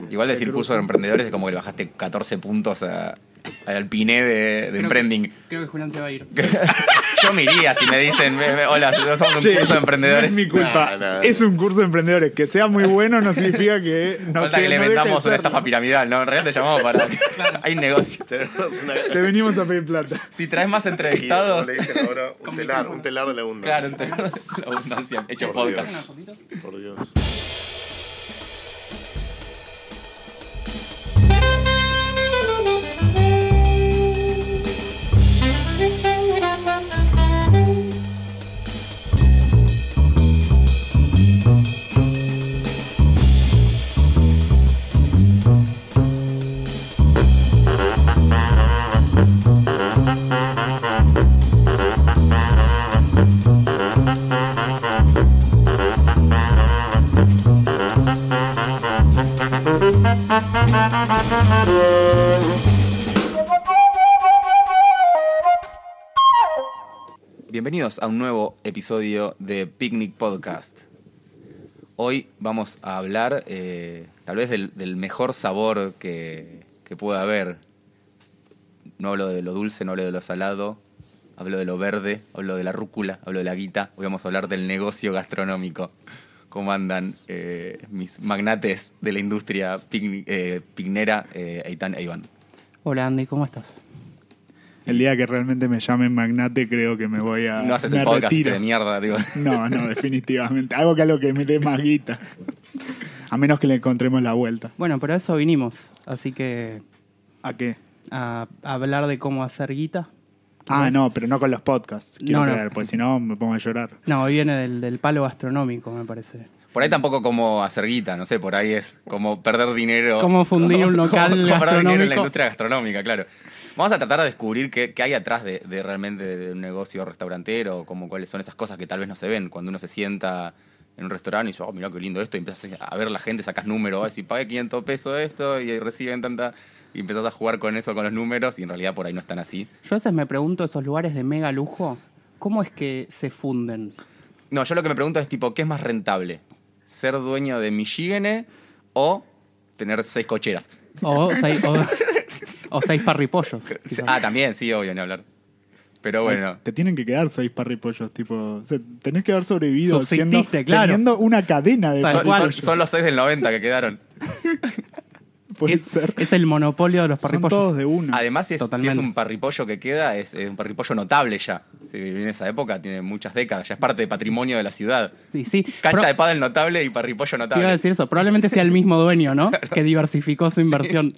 Bien. Igual decir curso de emprendedores es como que le bajaste 14 puntos a- al piné de, de emprending. Creo que Julián se va a ir. Yo me iría si me dicen, "Ve, ve, hola, somos un Che, curso de emprendedores. No es mi culpa. No, no. Es un curso de emprendedores. Que sea muy bueno no significa que no sé, que le de vendamos una estafa piramidal, ¿no? En realidad te llamamos para... Hay un negocio. Una... Te venimos a pedir plata. Si traes más entrevistados... le dicen ahora, un telar, un telar de la abundancia. Claro, entender la abundancia hecho Por podcast. Dios. ¿Una fotito? Por Dios. Bienvenidos a un nuevo episodio de Picnic Podcast. Hoy vamos a hablar eh, tal vez del, mejor sabor que, que pueda haber. No hablo de lo dulce, no hablo de lo salado, hablo de lo verde, hablo de la rúcula, hablo de la guita. Hoy vamos a hablar del negocio gastronómico. ¿Cómo andan eh, mis magnates de la industria picnic- eh, picnera, eh, Eitan e Iván? Hola Andy, ¿cómo estás? El día que realmente me llamen magnate, creo que me voy a. No haces el podcast retiro. de mierda, digo. No, no, definitivamente. Algo que a lo que me dé más guita. A menos que le encontremos la vuelta. Bueno, pero a eso vinimos, así que ¿A qué? a, a hablar de cómo hacer guita. Ah, no, pero no con los podcasts. Quiero No, no. creer, porque si no me pongo a llorar. No, viene del, del palo gastronómico, me parece. Por ahí tampoco como hacer guita, no sé, por ahí es como perder dinero. Cómo fundir un local como- como perder dinero en la industria gastronómica, claro. Vamos a tratar de descubrir qué, qué hay atrás de, de realmente de un negocio restaurantero, como cuáles son esas cosas que tal vez no se ven cuando uno se sienta en un restaurante y dice, oh, mira qué lindo esto, y empiezas a ver la gente, sacas números, y si pagué 500 pesos esto y reciben tanta... Y empezás a jugar con eso, con los números, y en realidad por ahí no están así. Yo a veces me pregunto, esos lugares de mega lujo, ¿cómo es que se funden? No, yo lo que me pregunto es tipo, ¿qué es más rentable? ¿Ser dueño de Michigene o tener seis cocheras? O seis, o, o seis parripollos. quizás. Ah, también, sí, obvio, ni hablar. Pero bueno, Te tienen que quedar seis parripollos, tipo. O sea, tenés que haber sobrevivido siendo, claro. teniendo una cadena de son- parripollos. son los seis del 90 que quedaron. Puede es, ser. es el monopolio de los Son parripollos. todos de una. Además, si es, si Totalmente. es un parripollo que queda, es, es un parripollo notable ya. Si vive en esa época, tiene muchas décadas, ya es parte del patrimonio de la ciudad. Sí, sí. Cancha Pro- de pádel notable y parripollo Te iba a notable. decir eso, probablemente sea el mismo dueño, ¿no? Que diversificó su inversión.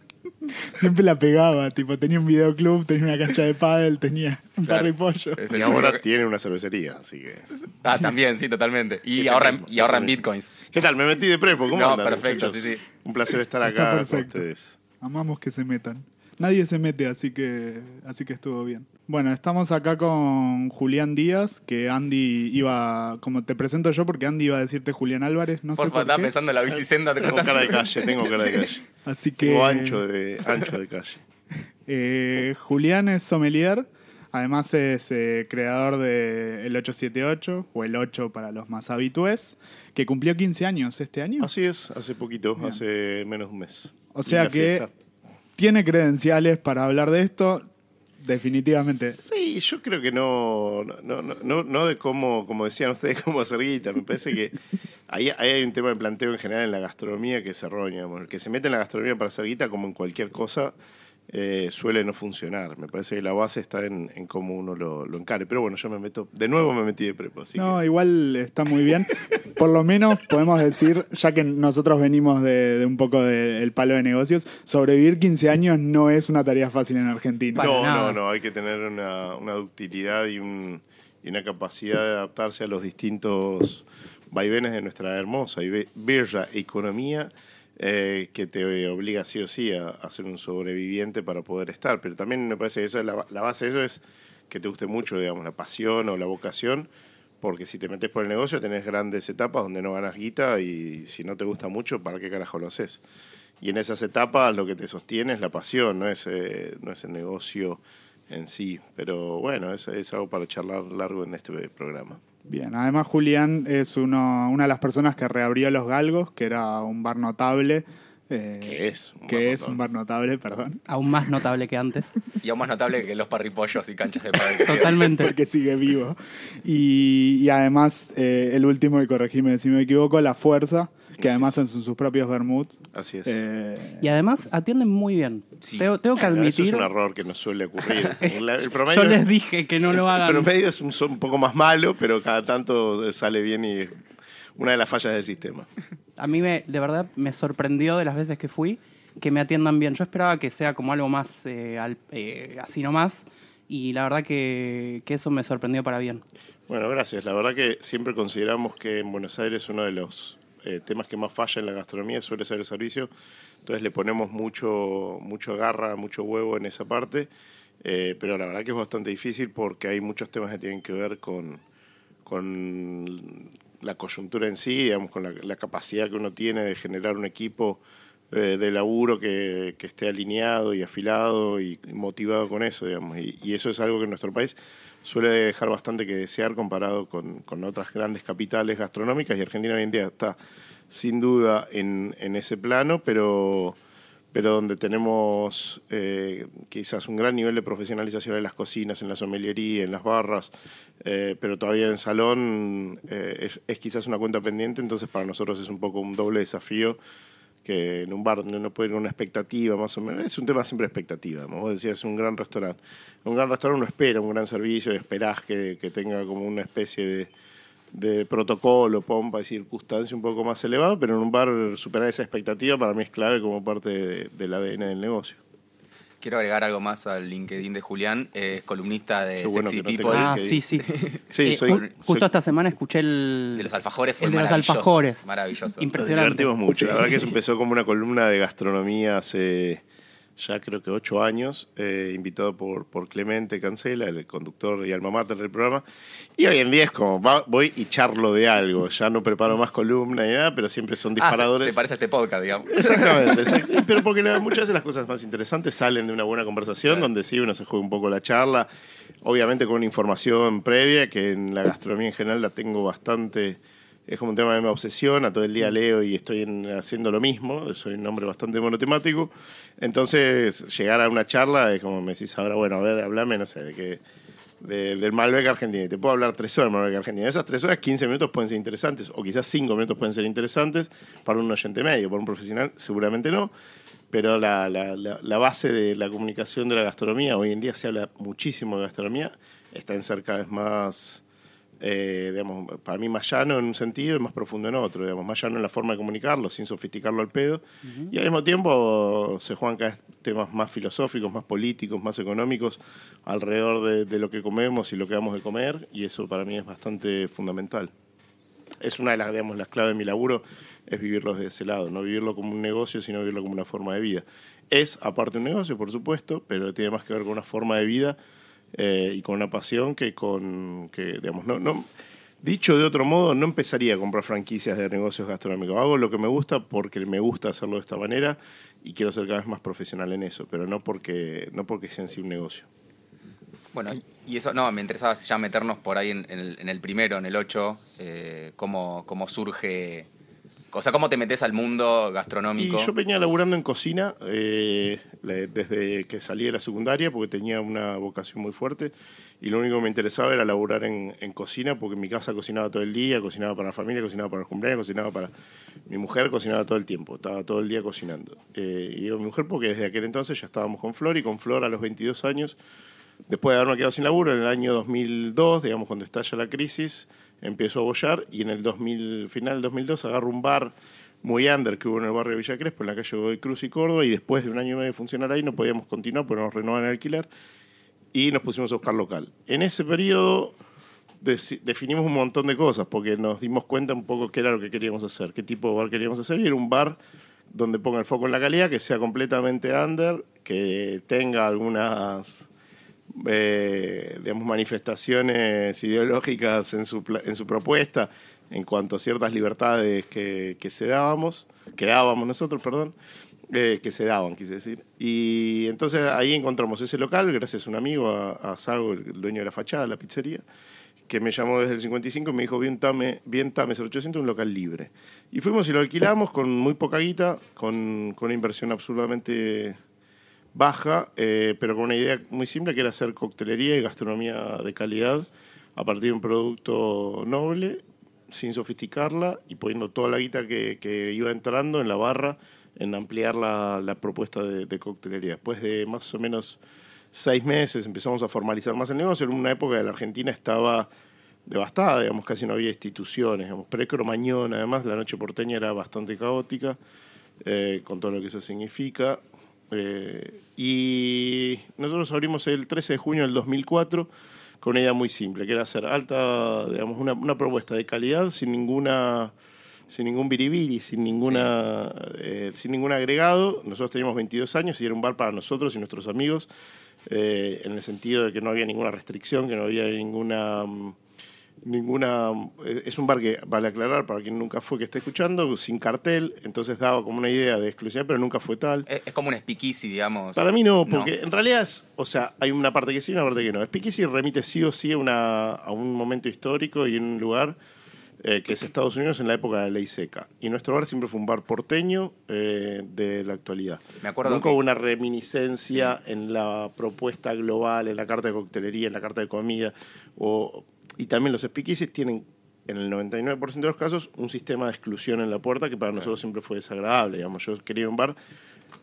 Siempre la pegaba, tipo, tenía un videoclub, tenía una cancha de pádel, tenía un Claro. parripollo. Y el ahora que- tiene una cervecería, así que... Ah, también, sí, totalmente. Y ahorran, mismo, y ahorran bitcoins. ¿Qué tal? Me metí de prepo. ¿Cómo No, andan, perfecto, muchachos? sí, sí. Un placer estar Está acá con perfecto. ustedes. Amamos que se metan. Nadie se mete, así que, así que estuvo bien. Bueno, estamos acá con Julián Díaz, que Andy iba, como te presento yo, porque Andy iba a decirte Julián Álvarez, no Por sé favor, por estaba qué. pensando en la bicisenda. te Tengo cara de calle, tengo cara de calle. Así que Tengo ancho de, ancho de calle. eh, Julián es sommelier, además es eh, creador de el 878, o el 8 para los más habitués, que cumplió 15 años este año. Así es, hace poquito, hace menos de un mes. O sea que fiesta. Tiene credenciales para hablar de esto, definitivamente. Sí, yo creo que no, no, no, no, de cómo, como decían ustedes, cómo hacer guita. Me parece que ahí, hay un tema de planteo en general en la gastronomía que es erróneo. El que se mete en la gastronomía para hacer guita, como en cualquier cosa, eh, suele no funcionar. Me parece que la base está en, en cómo uno lo, lo encare. Pero bueno, yo me meto, de nuevo me metí de prepo. Así No, que- igual está muy bien. Por lo menos podemos decir, ya que nosotros venimos de, de un poco del palo de negocios, sobrevivir 15 años no es una tarea fácil en Argentina. No, no, no, hay que tener una, una ductilidad y, un- y una capacidad de adaptarse a los distintos vaivenes de nuestra hermosa y be- bella economía eh, que te obliga sí o sí a, a ser un sobreviviente para poder estar. Pero también me parece que eso es la, base de eso es que te guste mucho, digamos, la pasión o la vocación, porque si te metes por el negocio tenés grandes etapas donde no ganas guita y si no te gusta mucho, ¿para qué carajo lo haces? Y en esas etapas lo que te sostiene es la pasión, no es, eh, no es el negocio en sí. Pero bueno, es, es algo para charlar largo en este programa. Bien, además Julián es uno, una de las personas que reabrió Los Galgos, que era un bar notable eh, Que es un que bar es un bar notable, perdón. Aún más notable que antes. Y aún más notable que los parripollos y canchas de quedan. Totalmente. Porque sigue vivo. Y, y además, eh, el último, y corregime si me equivoco, La Fuerza, que además en sus, propios vermut. Así es. eh, Y además atienden muy bien. Sí. Tengo, tengo que Bueno, Eso es admitir. un error que nos suele ocurrir. El, el promedio, Yo les dije que no lo el hagan. promedio es un, son un poco más malo, pero cada tanto sale bien y es una de las fallas del sistema. A mí me, de verdad me sorprendió de las veces que fui que me atiendan bien. Yo esperaba que sea como algo más eh, al- eh, así nomás. Y la verdad que, que eso me sorprendió para bien. Bueno, gracias. La verdad que siempre consideramos que en Buenos Aires uno de los eh, temas que más falla en la gastronomía suele ser el servicio. Entonces le ponemos mucho, mucho garra, mucho huevo en esa parte. Eh, pero la verdad que es bastante difícil porque hay muchos temas que tienen que ver con, con la coyuntura en sí, digamos, con la, capacidad que uno tiene de generar un equipo eh, de laburo que, que esté alineado y afilado y, y motivado con eso, digamos. Y, y eso es algo que en nuestro país suele dejar bastante que desear comparado con, con otras grandes capitales gastronómicas y Argentina hoy en día está sin duda en, en ese plano, pero, pero donde tenemos eh, quizás un gran nivel de profesionalización en las cocinas, en la sommeliería, en las barras, eh, pero todavía en salón eh, es, es quizás una cuenta pendiente, entonces para nosotros es un poco un doble desafío que en un bar donde uno puede ir una expectativa más o menos, es un tema siempre expectativa, como vos decías, un gran restaurante. Un gran restaurante uno espera un gran servicio esperás que, que tenga como una especie de, de protocolo, pompa y circunstancia un poco más elevada, pero en un bar superar esa expectativa para mí es clave como parte de- del ADN del negocio. Quiero agregar algo más al LinkedIn de Julián. Es columnista de bueno Sexy no People. Ah, sí, sí. Sí, Eh, soy, ju- soy- justo esta semana escuché el. De los alfajores fue el de los maravilloso. alfajores. Maravilloso. Nos Impresionante. divertimos mucho. Sí. La verdad que eso empezó como una columna de gastronomía hace ya creo que ocho años, eh, invitado por, por Clemente Cancela, el conductor y alma mater del programa. Y hoy en día es como, va- voy y charlo de algo. Ya no preparo más columna ni nada, pero siempre son Ah, se- disparadores. se, parece a este podcast, digamos. Exactamente, exact- pero porque muchas veces las cosas más interesantes salen de una buena conversación, donde sí uno se juega un poco la charla, obviamente con una información previa, que en la gastronomía en general la tengo bastante, es como un tema que me obsesiona, todo el día leo y estoy en- haciendo lo mismo, soy un hombre bastante monotemático, entonces llegar a una charla es como me decís ahora, bueno, a ver, hablame, no sé, de qué de- del Malbec argentino. Y te puedo hablar tres horas del Malbec argentino. Esas tres horas, 15 minutos pueden ser interesantes, o quizás cinco minutos pueden ser interesantes para un oyente medio, para un profesional seguramente no. Pero la, la- la- la base de la comunicación de la gastronomía, hoy en día se habla muchísimo de gastronomía, está en ser cada vez más, eh, digamos, para mí más llano en un sentido y más profundo en otro, digamos, más llano en la forma de comunicarlo, sin sofisticarlo al pedo. Y al mismo tiempo se juegan cada vez temas más filosóficos, más políticos, más económicos alrededor de, de lo que comemos y lo que vamos de comer, y eso para mí es bastante fundamental. Es una de las, digamos, las claves de mi laburo, es vivirlo de ese lado, no vivirlo como un negocio, sino vivirlo como una forma de vida. Es, aparte, un negocio, por supuesto, pero tiene más que ver con una forma de vida eh, y con una pasión que con, que, digamos, no, dicho de otro modo, no empezaría a comprar franquicias de negocios gastronómicos. Hago lo que me gusta porque me gusta hacerlo de esta manera y quiero ser cada vez más profesional en eso, pero no porque, no porque sea en un negocio. Bueno, y eso, no, me interesaba ya meternos por ahí en, en el, en el primero, en el 8, eh, cómo, cómo surge, o sea, cómo te metes al mundo gastronómico. Y yo venía laburando en cocina eh, desde que salí de la secundaria porque tenía una vocación muy fuerte y lo único que me interesaba era laburar en, en cocina porque en mi casa cocinaba todo el día, cocinaba para la familia, cocinaba para los cumpleaños, cocinaba para mi mujer, cocinaba todo el tiempo, estaba todo el día cocinando. Eh, y digo mi mujer porque desde aquel entonces ya estábamos con Flor y con Flor a los 22 años, después de haberme quedado sin laburo, en el año 2002, digamos cuando estalla la crisis, empiezo a bollar y en el 2000, final del 2002 agarro un bar muy under que hubo en el barrio de Villa Crespo, en la calle Godoy Cruz y Córdoba, y después de un año y medio de funcionar ahí no podíamos continuar porque nos renovaban el alquiler y nos pusimos a buscar local. En ese periodo definimos un montón de cosas porque nos dimos cuenta un poco qué era lo que queríamos hacer, qué tipo de bar queríamos hacer, y era un bar donde ponga el foco en la calidad, que sea completamente under, que tenga algunas eh, digamos, manifestaciones ideológicas en su, en su propuesta en cuanto a ciertas libertades que, que se dábamos, que dábamos nosotros, perdón, eh, que se daban, quise decir. Y entonces ahí encontramos ese local, gracias a un amigo, a, a Sago, el dueño de la fachada, la pizzería, que me llamó desde el 55 y me dijo, bien Tame, bien Tame 0800, un local libre. Y fuimos y lo alquilamos con muy poca guita, con, con una inversión absurdamente baja, eh, pero con una idea muy simple que era hacer coctelería y gastronomía de calidad a partir de un producto noble, sin sofisticarla y poniendo toda la guita que, que iba entrando en la barra en ampliar la, la propuesta de, coctelería. Después de más o menos seis meses empezamos a formalizar más el negocio. En una época de la Argentina estaba devastada, digamos, casi no había instituciones. Digamos, Pre-Cromañón, además, la noche porteña era bastante caótica, eh, con todo lo que eso significa. Eh, y nosotros abrimos el 13 de junio del 2004 con una idea muy simple, que era hacer alta, digamos, una, una propuesta de calidad sin ninguna sin ningún biribiri, sin ninguna eh, sin ningún agregado. Nosotros teníamos 22 años y era un bar para nosotros y nuestros amigos, eh, en el sentido de que no había ninguna restricción, que no había ninguna mm, ninguna eh, es un bar que vale aclarar para quien nunca fue que esté escuchando sin cartel entonces daba como una idea de exclusividad pero nunca fue tal Es, es como un speakeasy, digamos. para mí no, porque en realidad es, o sea, hay una parte que sí y una parte que no. Speakeasy remite sí o sí a, una, a un momento histórico y en un lugar eh, que es Estados Unidos en la época de la ley seca. Y nuestro bar siempre fue un bar porteño eh, de la actualidad. Me acuerdo Nunca que- hubo una reminiscencia en la propuesta global, en la carta de coctelería, en la carta de comida. O, y también los speakeasies tienen, en el 99% de los casos, un sistema de exclusión en la puerta que para nosotros siempre fue desagradable. Digamos, yo quería un bar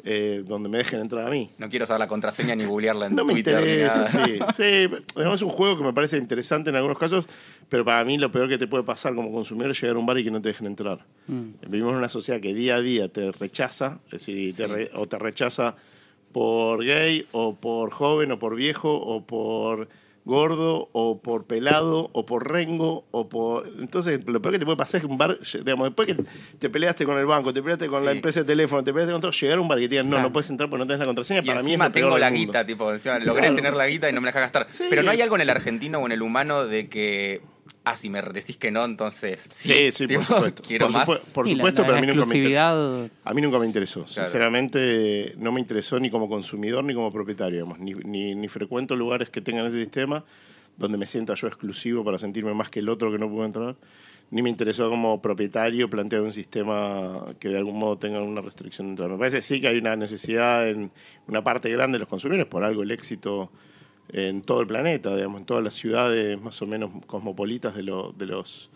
eh, donde me dejen entrar a mí. No quiero saber la contraseña ni googlearla en No me Twitter. ni interesa, sí. Sí, además es un juego que me parece interesante en algunos casos, pero para mí lo peor que te puede pasar como consumidor es llegar a un bar y que no te dejen entrar. Vivimos en una sociedad que día a día te rechaza, es decir, te Sí. re- o te rechaza por gay, o por joven, o por viejo, o por gordo, o por pelado, o por rengo, o por... Entonces, lo peor que te puede pasar es que un bar, digamos, después que te peleaste con el banco, te peleaste con la empresa de teléfono, te peleaste con todo, llegar a un bar que te digan, no, Claro. no puedes entrar porque no tenés la contraseña, Y para mí es tengo la guita, tipo, encima logré Claro. tener la guita y no me la deja gastar. Sí, Pero no hay algo en el argentino o en el humano de que, ah, si me decís que no, entonces sí. Sí, sí, tipo, por supuesto. Quiero por más. por la- supuesto, la, pero a mí nunca me interesó. A mí nunca me interesó. Claro. Sinceramente, no me interesó ni como consumidor ni como propietario. Digamos. Ni, ni, ni frecuento lugares que tengan ese sistema donde me sienta yo exclusivo para sentirme más que el otro que no pudo entrar. Ni me interesó como propietario plantear un sistema que de algún modo tenga una restricción de entrar. Me parece sí que hay una necesidad en una parte grande de los consumidores, por algo el éxito en todo el planeta, digamos, en todas las ciudades más o menos cosmopolitas de, de los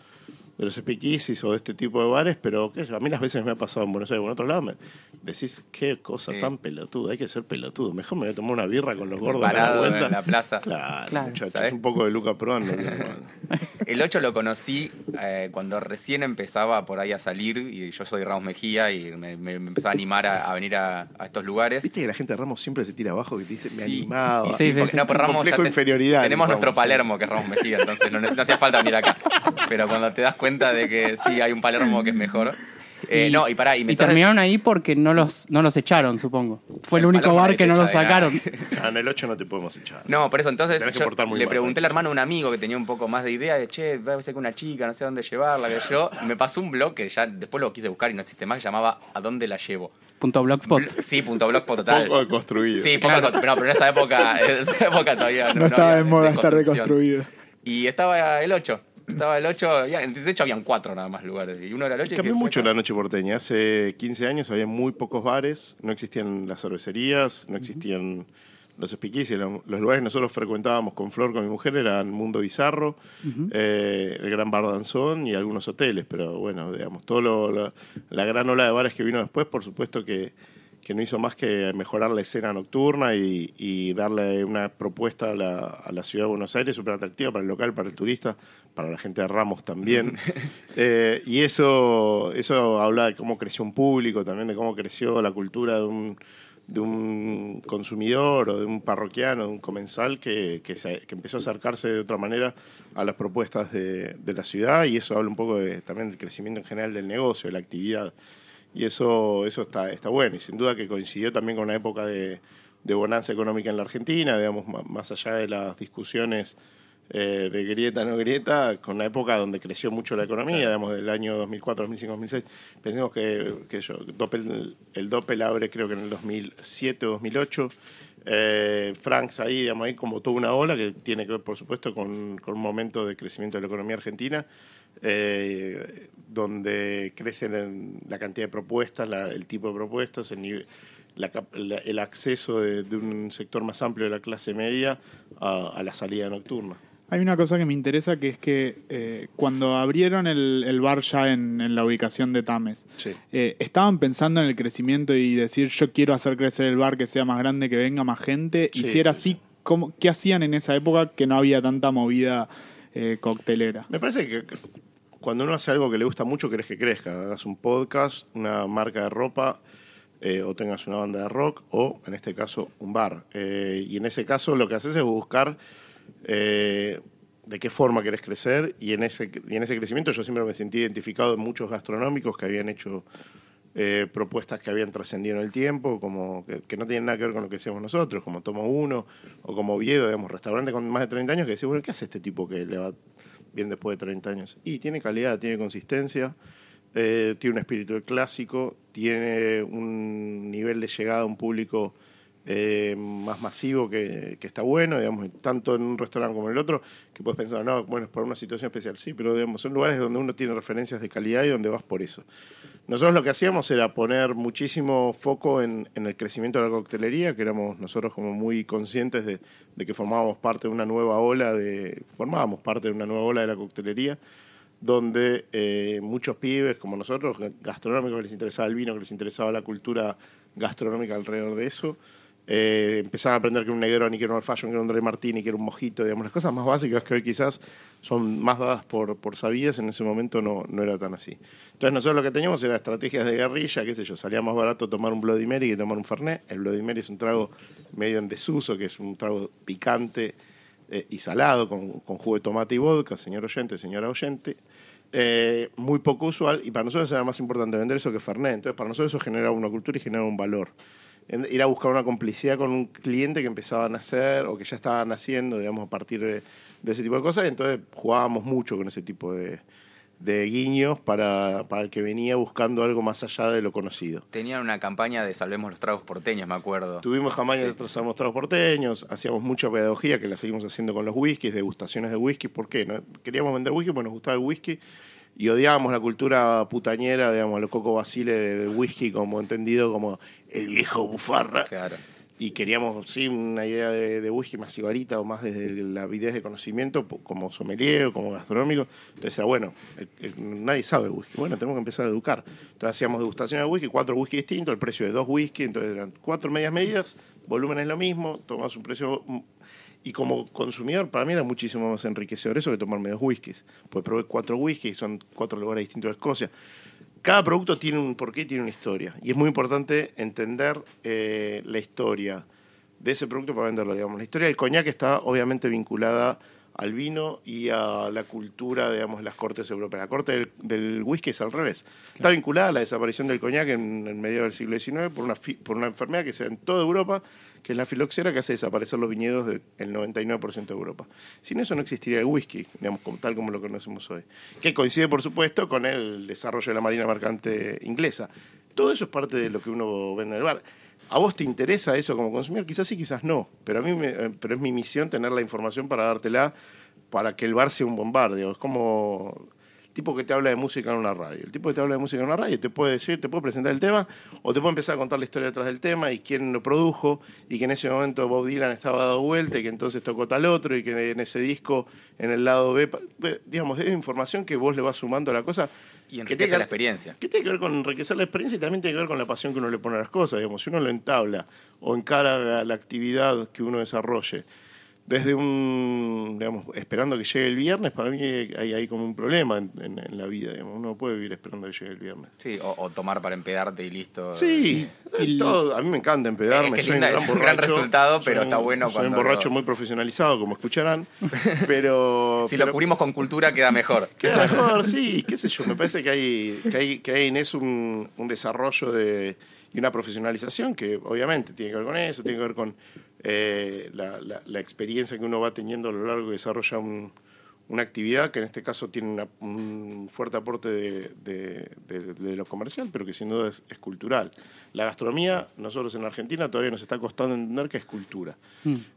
de los speakeasies o de este tipo de bares, pero qué a mí las veces me ha pasado en Buenos Aires o en otro lado, me decís, qué cosa Sí. tan pelotuda, hay que ser pelotudo, mejor me voy a tomar una birra con los gordos la Parado vuelta. en la plaza. Claro, Claro. ¿Sabes? un poco de Luca Prodan. ¿no? El 8 lo conocí eh, cuando recién empezaba por ahí a salir y yo soy Ramos Mejía y me, me- me empezaba a animar a, a venir a, a estos lugares. Viste que la gente de Ramos siempre se tira abajo, que te dice, me Sí. animaba. Sí, sí, porque- sí. no, pero Ramos ya de inferioridad, Tenemos Ramos, nuestro sí. Palermo, que es Ramos Mejía, entonces no, no hacía falta venir acá. Pero cuando te das cuenta de que sí hay un Palermo que es mejor. Eh, Y- no, y pará, y, me Y entonces- terminaron ahí porque no los, no los echaron, supongo. Fue el, El único bar que no los sacaron. Ah, en el 8 no te podemos echar. No, por eso entonces yo le mal, pregunté al hermano a un amigo que tenía un poco más de idea de, che, voy a ser con una chica, no sé a dónde llevarla, que yo. Y me pasó un blog que ya después lo quise buscar y no existe más, que llamaba ¿A dónde la llevo? Punto blogspot. Bl- Sí, punto blogspot total. Poco construido. Sí, poco no, pero en esa época, en esa época todavía no, No, estaba había de moda estar reconstruido. Y estaba el 8. Estaba el 8, había- de hecho habían cuatro nada más lugares. Y uno era el 8 y Cambió mucho la noche porteña. Hace 15 años había muy pocos bares, no existían las cervecerías, no existían los speakeasies. Los los lugares que nosotros frecuentábamos con Flor, con mi mujer, eran Mundo Bizarro, eh, el Gran Bar Danzón y algunos hoteles. Pero bueno, digamos, lo- la gran ola de bares que vino después, por supuesto que, que no hizo más que mejorar la escena nocturna y, y darle una propuesta a la, a la ciudad de Buenos Aires súper atractiva para el local, para el turista, para la gente de Ramos también. Eh, y eso, eso habla de cómo creció un público, también de cómo creció la cultura de un, de un consumidor o de un parroquiano, de un comensal que, que, se- que empezó a acercarse de otra manera a las propuestas de, de la ciudad y eso habla un poco de, también del crecimiento en general del negocio, de la actividad. Y eso, eso está, está bueno y sin duda que coincidió también con una época de, de bonanza económica en la Argentina, digamos, más allá de las discusiones eh, de grieta no grieta, con una época donde creció mucho la economía, digamos, del año 2004, 2005, 2006. Pensemos que, que yo, Doppel- el Doppel abre creo que en el 2007 o 2008. Eh, Franks ahí, digamos, ahí como toda una ola que tiene que ver, por supuesto, con, un momento de crecimiento de la economía argentina, eh, donde crece la cantidad de propuestas, la- el tipo de propuestas, el, nivel- la la- el acceso de, un sector más amplio de la clase media a la salida nocturna. Hay una cosa que me interesa que es que eh, cuando abrieron el, el bar ya en, en la ubicación de Tames, Sí. eh, ¿estaban pensando en el crecimiento y decir yo quiero hacer crecer el bar, que sea más grande, que venga más gente? Y si era así, ¿cómo, ¿qué hacían en esa época que no había tanta movida eh, coctelera? Me parece que que cuando uno hace algo que le gusta mucho, querés que crezca. Hagas un podcast, una marca de ropa, eh, o tengas una banda de rock, o en este caso, un bar. Eh, y en ese caso, lo que haces es buscar eh, de qué forma querés crecer. Y en, ese, en ese crecimiento, yo siempre me sentí identificado en muchos gastronómicos que habían hecho eh, propuestas que habían trascendido en el tiempo, como que, no tienen nada que ver con lo que hacíamos nosotros, como Tomo Uno o como Oviedo, digamos, restaurante con más de 30 años, que decís, bueno, ¿qué hace este tipo que le va bien después de 30 años? Y tiene calidad, tiene consistencia, eh, tiene un espíritu clásico, tiene un nivel de llegada a un público eh, más masivo que, que está bueno, digamos, tanto en un restaurante como en el otro, que puedes pensar, no, bueno, es por una situación especial, sí, pero digamos, son lugares donde uno tiene referencias de calidad y donde vas por eso. Nosotros lo que hacíamos era poner muchísimo foco en, en el crecimiento de la coctelería, que éramos nosotros como muy conscientes de, de que formábamos parte de una nueva ola de, formábamos parte de una nueva ola de la coctelería, donde eh, muchos pibes como nosotros, gastronómicos que les interesaba el vino, que les interesaba la cultura gastronómica alrededor de eso, eh, empezaron a aprender que era un Negroni, que era un Old Fashion, que era un Dry Martini, que era un mojito, digamos, las cosas más básicas que hoy quizás son más dadas por, por sabidas, en ese momento no, no era tan así. Entonces nosotros lo que teníamos era estrategias de guerrilla, qué sé yo, salía más barato tomar un Bloody Mary que tomar un Fernet. El Bloody Mary es un trago medio en desuso, que es un trago picante eh, y salado, con, con jugo de tomate y vodka, señor oyente, señora oyente. Eh, muy poco usual y para nosotros era más importante vender eso que Fernet. Entonces para nosotros eso generaba una cultura y generaba un valor. Ir a buscar una complicidad con un cliente que empezaban a hacer o que ya estaban haciendo, digamos, a partir de, de ese tipo de cosas. Entonces jugábamos mucho con ese tipo de, de guiños para, para el que venía buscando algo más allá de lo conocido. Tenían una campaña de Salvemos los Tragos Porteños, me acuerdo. Tuvimos campañas de otros mostrados porteños, hacíamos mucha pedagogía que la seguimos haciendo con los whiskies, degustaciones de whisky. ¿Por qué? No? Queríamos vender whisky porque nos gustaba el whisky y odiábamos la cultura putañera, digamos, los coco basile del whisky como entendido como el viejo bufarra. Claro. Y queríamos, sí, una idea de, de whisky más cigarita o más desde la avidez de conocimiento, como sommelier o como gastronómico. Entonces era bueno, el- el- nadie sabe whisky. Bueno, tenemos que empezar a educar. Entonces hacíamos degustación de whisky, cuatro whisky distintos, el precio de dos whisky, entonces eran cuatro medias medidas, volumen es lo mismo, tomamos un precio. Y como consumidor, para mí era muchísimo más enriquecedor eso que tomar medios whiskies. Pues probé cuatro whiskies, son cuatro lugares distintos de Escocia cada producto tiene un porqué, tiene una historia. Y es muy importante entender eh, la historia de ese producto para venderlo. Digamos. La historia del coñac está obviamente vinculada al vino y a la cultura, digamos, de las cortes europeas. La corte del, del whisky es al revés. Está vinculada a la desaparición del coñac en, en medio del siglo XIX por una, por una enfermedad que se da en toda Europa, que es la filoxera, que hace desaparecer los viñedos del 99% de Europa. Sin eso no existiría el whisky, digamos, tal como lo conocemos hoy. Que coincide, por supuesto, con el desarrollo de la marina mercante inglesa. Todo eso es parte de lo que uno vende en el bar. ¿A vos te interesa eso como consumidor? Quizás sí, quizás no. Pero a mí me- eh, pero es mi misión tener la información para dártela para que el bar sea un buen bar. digo. Es como tipo que te habla de música en una radio. El tipo que te habla de música en una radio te puede decir, te puede presentar el tema o te puede empezar a contar la historia detrás del tema y quién lo produjo y que en ese momento Bob Dylan estaba dado vuelta y que entonces tocó tal otro y que en ese disco, en el lado B, pa- digamos, es información que vos le vas sumando a la cosa. Y que enriquece tiene que- la experiencia. que tiene que ver con enriquecer la experiencia y también tiene que ver con la pasión que uno le pone a las cosas. Digamos, si uno lo entabla o encara la actividad que uno desarrolle desde un, digamos, esperando que llegue el viernes, para mí hay, hay como un problema en, en- en la vida. Digamos. Uno no puede vivir esperando que llegue el viernes. Sí, o, o tomar para empedarte y listo. Sí, y- todo, a mí me encanta empedarme. Es que soy linda- un gran es un gran borracho, resultado, pero soy está bueno Soy cuando un borracho lo- muy profesionalizado, como escucharán, pero... Si pero- lo cubrimos con cultura queda mejor. Queda mejor, sí, qué sé yo. Me parece que hay, que hay, que hay en eso un, un desarrollo de, y una profesionalización que obviamente tiene que ver con eso, tiene que ver con eh, la, la- la experiencia que uno va teniendo a lo largo de desarrollar un, una actividad que en este caso tiene una- un fuerte aporte de, de- de- de lo comercial, pero que sin duda es, es cultural. La gastronomía, nosotros en Argentina todavía nos está costando entender que es cultura.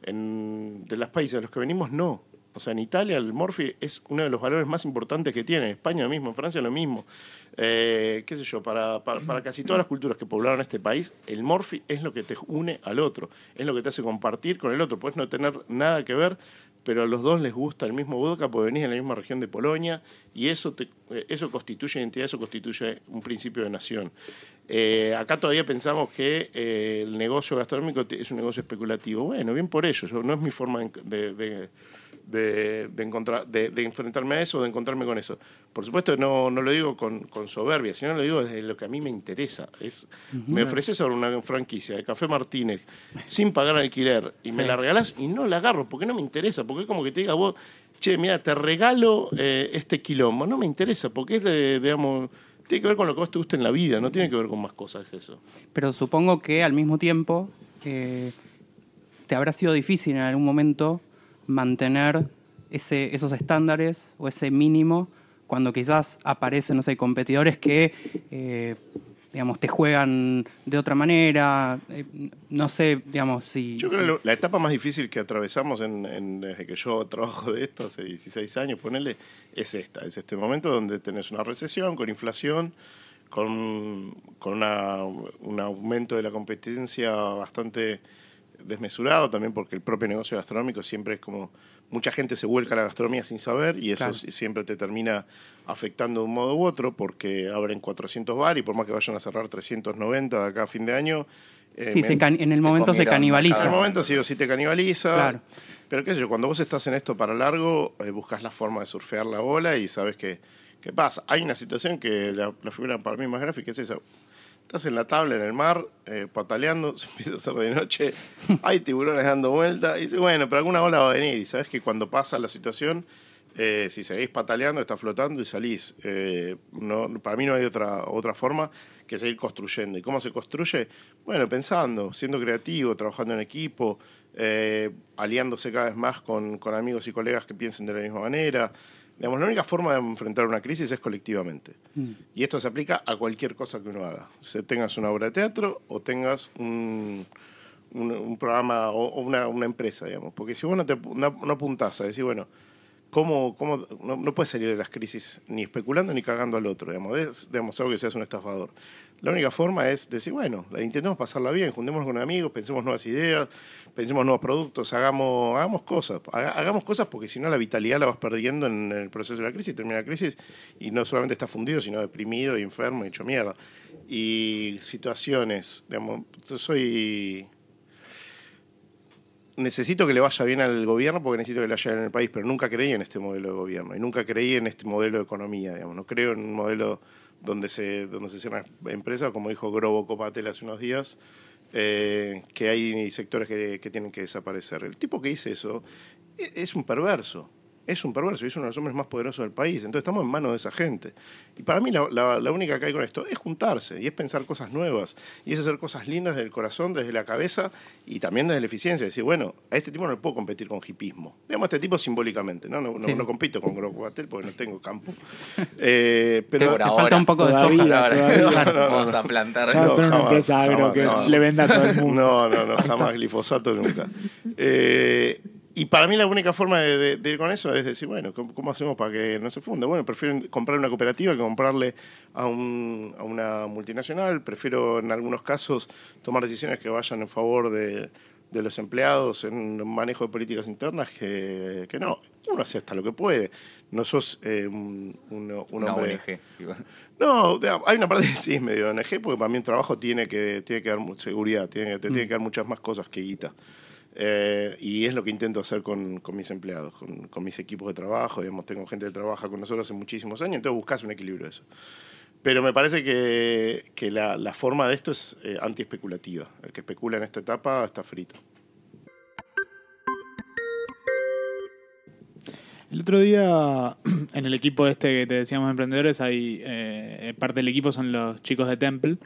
En, de los países a los que venimos, no. O sea, en Italia el morfi es uno de los valores más importantes que tiene. En España lo mismo, en Francia lo mismo. Eh, qué sé yo, para, para, para casi todas las culturas que poblaron este país, el morfi es lo que te une al otro, es lo que te hace compartir con el otro. Puedes no tener nada que ver, pero a los dos les gusta el mismo vodka porque venís de la misma región de Polonia y eso, te- eh, eso constituye identidad, eso constituye un principio de nación. Eh, acá todavía pensamos que eh, el negocio gastronómico es un negocio especulativo. Bueno, bien por ello, yo- no es mi forma de, de- de- de encontrar, de, enfrentarme a eso, de encontrarme con eso. Por supuesto, no, no lo digo con, con soberbia, sino lo digo desde lo que a mí me interesa. Es, Me ofreces ahora una franquicia de Café Martínez sin pagar alquiler y me la regalás y no la agarro porque no me interesa, porque es como que te diga vos, che, mira, te regalo eh, este quilombo. No me interesa porque es, de, digamos, tiene que ver con lo que vos te gusta en la vida, no tiene que ver con más cosas que eso. Pero supongo que al mismo tiempo eh, te habrá sido difícil en algún momento mantener ese, esos estándares o ese mínimo cuando quizás aparecen, no sé, competidores que, eh, digamos, te juegan de otra manera. eh, no sé, digamos, si... Yo si- creo que la etapa más difícil que atravesamos en- en- desde que yo trabajo de esto, hace 16 años, ponele, es esta, es este momento donde tenés una recesión con inflación, con, con una- un aumento de la competencia bastante desmesurado, también porque el propio negocio gastronómico siempre es como, mucha gente se vuelca a la gastronomía sin saber y eso Claro. siempre te termina afectando de un modo u otro, porque abren 400 bar y por más que vayan a cerrar 390 de acá a fin de año... eh, Sí, me- se can- en el momento se canibaliza. en el momento sí o sí te canibaliza. Claro. Pero qué sé yo, cuando vos estás en esto para largo, eh, buscas la forma de surfear la ola y sabes que, qué pasa. Hay una situación que la, la figura para mí más gráfica es esa. Estás en la tabla en el mar, eh, pataleando, se empieza a hacer de noche, hay tiburones dando vuelta, y dices, bueno, pero alguna ola va a venir. Y sabes que cuando pasa la situación, eh, si seguís pataleando, está flotando y salís. Eh, no, para mí no hay otra, otra forma que seguir construyendo. ¿Y cómo se construye? Bueno, pensando, siendo creativo, trabajando en equipo, eh, aliándose cada vez más con, con amigos y colegas que piensen de la misma manera. Digamos, la única forma de enfrentar una crisis es colectivamente. Y esto se aplica a cualquier cosa que uno haga. Se tengas una obra de teatro o tengas un, un, un programa o, o una, una empresa, digamos. Porque si vos no, te, no, no apuntás a decir, bueno, ¿cómo, cómo no, no puedes salir de las crisis ni especulando ni cagando al otro? Digamos, es digamos, algo que seas un estafador. La única forma es decir, bueno, intentemos pasarla bien, juntémonos con amigos, pensemos nuevas ideas, pensemos nuevos productos, hagamos, hagamos cosas. Haga- hagamos cosas porque si no la vitalidad la vas perdiendo en el proceso de la crisis, termina la crisis y no solamente estás fundido, sino deprimido y enfermo y hecho mierda. Y situaciones, digamos, yo soy necesito que le vaya bien al gobierno porque necesito que le vaya bien al país, pero nunca creí en este modelo de gobierno y nunca creí en este modelo de economía, digamos. No creo en un modelo donde se, donde se cierran empresas, como dijo Grobo Copatel hace unos días, eh, que hay sectores que, que tienen que desaparecer. El tipo que dice eso e- es un perverso. Es un perverso y es uno de los hombres más poderosos del país. Entonces estamos en manos de esa gente. Y para mí la, la- la única que hay con esto es juntarse y es pensar cosas nuevas y es hacer cosas lindas desde el corazón, desde la cabeza y también desde la eficiencia. Decir, bueno, a este tipo no le puedo competir con hipismo. Digamos, a este tipo simbólicamente. No, no, no, Sí, no compito con Grobo Copatel porque no tengo campo. Eh, pero te, falta un poco de Todavía. soja. Todavía. Vamos a plantar. Tener una jamás, empresa agro jamás, que no. le venda a todo el mundo. No, no, no, jamás glifosato nunca. Eh, y para mí la única forma de, de- de ir con eso es decir, bueno, ¿cómo, cómo hacemos para que no se funda? Bueno, prefiero comprar una cooperativa que comprarle a, un- a una multinacional. Prefiero en algunos casos tomar decisiones que vayan en favor de, de los empleados en un manejo de políticas internas que, que no. Uno hace hasta lo que puede. No sos eh, un, un- un Una hombre... ONG. No, hay una parte que sí es medio ONG, porque para mí un trabajo tiene que, tiene que dar seguridad, tiene, te tiene que dar muchas más cosas que guita. Eh, y es lo que intento hacer con, con mis empleados, con, con mis equipos de trabajo. Digamos, tengo gente que trabaja con nosotros hace muchísimos años, entonces buscas un equilibrio de eso. Pero me parece que, que la, la forma de esto es eh, anti-especulativa. El que especula en esta etapa está frito. El otro día, en el equipo este que te decíamos emprendedores, hay eh, parte del equipo son los chicos de Temple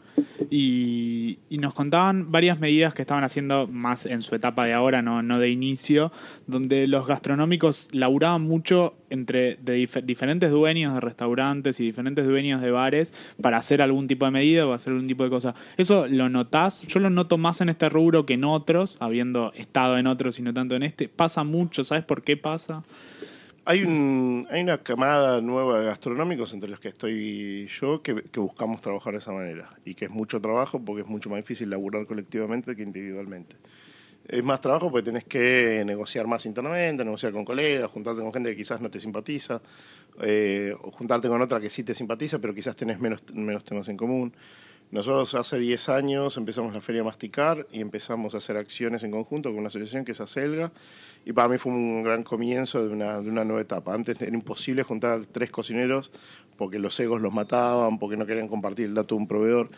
y, nos contaban varias medidas que estaban haciendo más en su etapa de ahora, no, no de inicio, donde los gastronómicos laburaban mucho entre de dif- diferentes dueños de restaurantes y diferentes dueños de bares para hacer algún tipo de medida o hacer algún tipo de cosa. ¿Eso lo notás? Yo lo noto más en este rubro que en otros, habiendo estado en otros y no tanto en este. Pasa mucho, ¿sabes por qué pasa? Hay, un, hay una camada nueva de gastronómicos entre los que estoy yo que, buscamos trabajar de esa manera y que es mucho trabajo porque es mucho más difícil laburar colectivamente que individualmente. Es más trabajo porque tenés que negociar más internamente, negociar con colegas, juntarte con gente que quizás no te simpatiza, eh, o juntarte con otra que sí te simpatiza, pero quizás tenés menos, menos temas en común. Nosotros hace 10 años empezamos la Feria Masticar y empezamos a hacer acciones en conjunto con una asociación que es Acelga y para mí fue un gran comienzo de una, de una nueva etapa. Antes era imposible juntar tres cocineros porque los egos los mataban, porque no querían compartir el dato de un proveedor.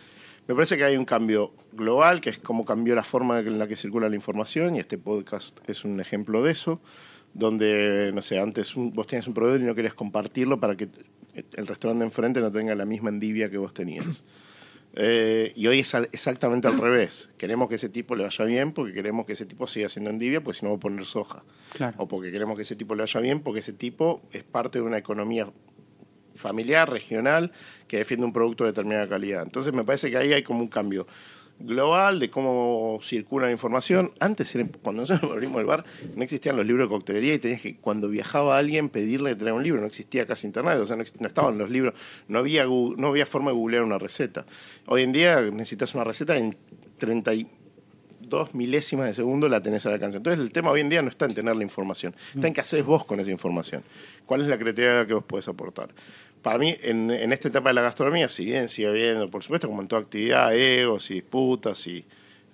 Me parece que hay un cambio global, que es cómo cambió la forma en la que circula la información y este podcast es un ejemplo de eso, donde, no sé, antes vos tenías un proveedor y no querías compartirlo para que el restaurante enfrente no tenga la misma endivia que vos tenías. Eh, y hoy es al- exactamente al revés. Queremos que ese tipo le vaya bien porque queremos que ese tipo siga siendo endivia, pues si no va a poner soja. Claro. O porque queremos que ese tipo le vaya bien porque ese tipo es parte de una economía familiar, regional, que defiende un producto de determinada calidad. Entonces me parece que ahí hay como un cambio global de cómo circula la información. Antes, cuando nosotros abrimos el bar, no existían los libros de coctelería y tenías que, cuando viajaba alguien, pedirle que traiga un libro. No existía casi internet, o sea, no, estaban los libros, no había, no había forma de googlear una receta. Hoy en día necesitas una receta en 32 milésimas de segundo la tenés al alcance. Entonces el tema hoy en día no está en tener la información, está en qué haces vos con esa información. ¿Cuál es la creatividad que vos podés aportar? Para mí, en, esta etapa de la gastronomía, si bien sigue habiendo, por supuesto, como en toda actividad, egos y disputas y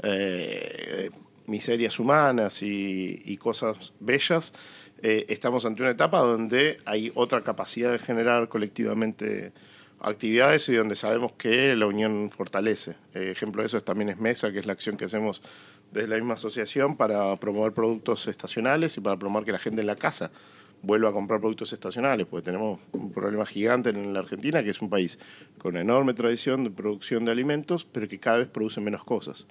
eh, miserias humanas y, y cosas bellas, eh, estamos ante una etapa donde hay otra capacidad de generar colectivamente actividades y donde sabemos que la unión fortalece. Eh, ejemplo de eso es- también es Mesa, que es la acción que hacemos desde la misma asociación para promover productos estacionales y para promover que la gente en la casa vuelva a comprar productos estacionales, porque tenemos un problema gigante en la Argentina, que es un país con enorme tradición de producción de alimentos, pero que cada vez produce menos cosas.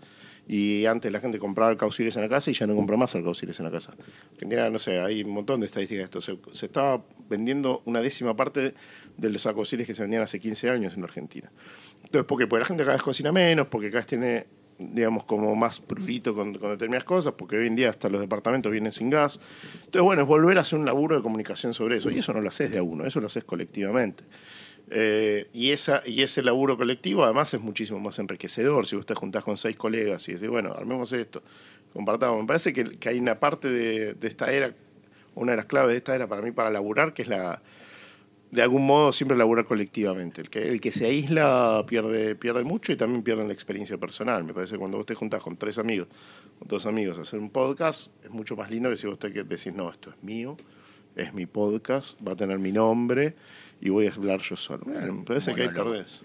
Y antes la gente compraba alcauciles en la casa y ya no compra más alcauciles en la casa. Argentina, no sé, hay un montón de estadísticas de esto. Se, se estaba vendiendo una décima parte de los alcauciles que se vendían hace 15 años en la Argentina. Entonces, ¿por qué? Porque la gente cada vez cocina menos, porque cada vez tiene, digamos, como más prurito con, determinadas cosas, porque hoy en día hasta los departamentos vienen sin gas. Entonces, bueno, es volver a hacer un laburo de comunicación sobre eso. Y eso no lo haces de a uno, eso lo haces colectivamente. Eh, y, esa, y ese laburo colectivo además es muchísimo más enriquecedor. Si vos te juntás con seis colegas y decís, bueno, armemos esto, compartamos. Me parece que, hay una parte de esta era, una de las claves de esta era para mí para laburar, que es la, de algún modo siempre laburar colectivamente. El que, el que se aísla pierde, pierde mucho y también pierde la experiencia personal. Me parece que cuando vos te juntás con tres amigos, con dos amigos a hacer un podcast, es mucho más lindo que si vos te decís, no, esto es mío, es mi podcast, va a tener mi nombre y voy a hablar yo solo. Bueno, me parece que ahí monólogo. perdés.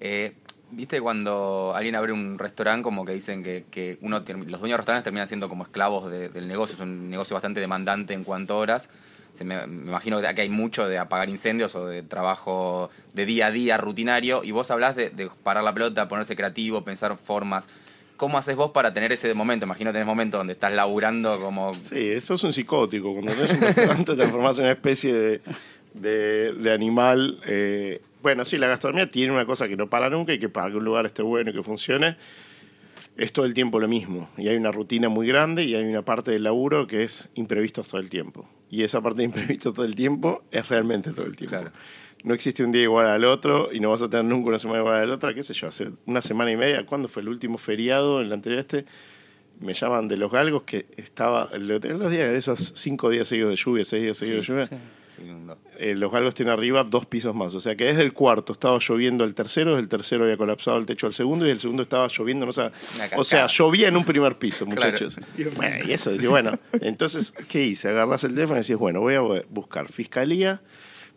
Eh, ¿Viste cuando alguien abre un restaurante como que dicen que, que uno los dueños de restaurantes terminan siendo como esclavos de- del negocio? Es un negocio bastante demandante en cuanto a horas. Se me, me imagino que aquí hay mucho de apagar incendios o de trabajo de día a día rutinario. Y vos hablás de, de parar la pelota, ponerse creativo, pensar formas. ¿Cómo haces vos para tener ese momento? Imagino tenés momentos donde estás laburando como... Sí, eso es un psicótico. Cuando tenés un restaurante te transformás en una especie de animal. eh, bueno, sí, la gastronomía tiene una cosa que no para nunca y que para que un lugar esté bueno y que funcione es todo el tiempo lo mismo. Y hay una rutina muy grande y hay una parte del laburo que es imprevistos todo el tiempo. Y esa parte de imprevistos todo el tiempo es realmente todo el tiempo. Claro. No existe un día igual al otro y no vas a tener nunca una semana igual a la otra, qué sé yo, hace una semana y media, ¿cuándo fue el último feriado en el anterior este? Me llaman de los galgos que estaba, los días de esos cinco días seguidos de lluvia, seis días seguidos Sí, de lluvia, sí. Segundo. eh, los galgos tienen arriba dos pisos más. O sea que desde el cuarto estaba lloviendo el tercero, el tercero había colapsado el techo al segundo y el segundo estaba lloviendo, no sé, Una o sea, llovía en un primer piso, Claro. muchachos. Bueno, y eso, decís, bueno, entonces, ¿qué hice? Agarras el teléfono y decís, bueno, voy a buscar fiscalía,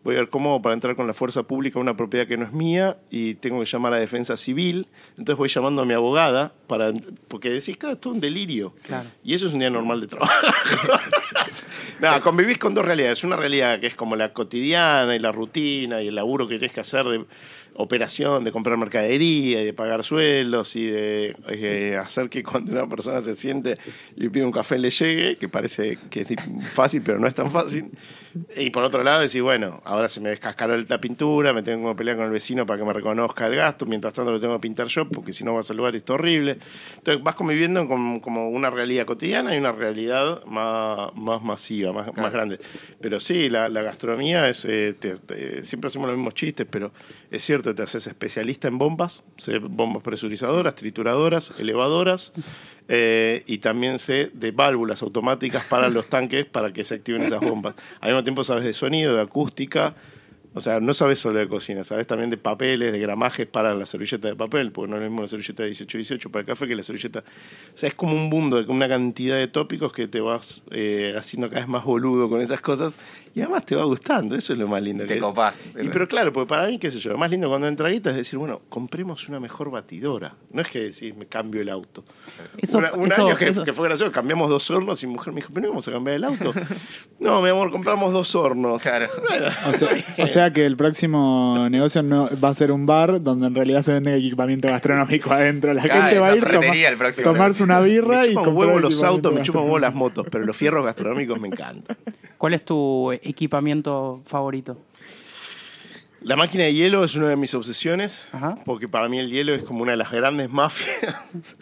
voy a ver cómo para entrar con la fuerza pública a una propiedad que no es mía y tengo que llamar a defensa civil. Entonces voy llamando a mi abogada para porque decís, claro, esto es un delirio. Claro. Y eso es un día normal de trabajo. Nada, convivís con dos realidades. Una realidad que es como la cotidiana y la rutina y el laburo que tienes que hacer de operación, de comprar mercadería y de pagar sueldos y de eh, hacer que cuando una persona se siente y pide un café le llegue, que parece que es fácil, pero no es tan fácil. Y por otro lado, decir, bueno, ahora se me descascaró la pintura, me tengo que pelear con el vecino para que me reconozca el gasto, mientras tanto lo tengo que pintar yo, porque si no vas al lugar y está horrible. Entonces vas conviviendo con como una realidad cotidiana y una realidad más, más masiva, más, más grande. Pero sí, la, la gastronomía es, eh, te- te- siempre hacemos los mismos chistes, pero es cierto, te haces especialista en bombas, bombas presurizadoras, trituradoras, elevadoras, eh, y también sé de válvulas automáticas para los tanques para que se activen esas bombas. Al mismo tiempo sabes de sonido, de acústica, o sea, no sabes solo de cocina, sabes también de papeles, de gramajes para la servilleta de papel, porque no es lo mismo la servilleta de 18-18 para el café que la servilleta. O sea, es como un mundo, de una cantidad de tópicos que te vas eh, haciendo cada vez más boludo con esas cosas y además te va gustando, eso es lo más lindo. Te que- copás. Y, pero claro, porque para mí, qué sé yo, lo más lindo cuando entra guita es decir, bueno, compremos una mejor batidora. No es que decís, me cambio el auto. Eso- Una- un eso- año que, eso- que fue gracioso, cambiamos dos hornos y mi mujer me dijo, pero no vamos a cambiar el auto. no, mi amor, compramos dos hornos. Claro. Bueno, O sea, o sea que el próximo negocio no va a ser un bar donde en realidad se vende equipamiento gastronómico adentro. La Claro, gente va a ir toma- tomarse una birra me y comprar huevo los autos, me chupan huevo las motos, pero los fierros gastronómicos me encantan. ¿Cuál es tu equipamiento favorito? La máquina de hielo es una de mis obsesiones, Ajá. porque para mí el hielo es como una de las grandes mafias.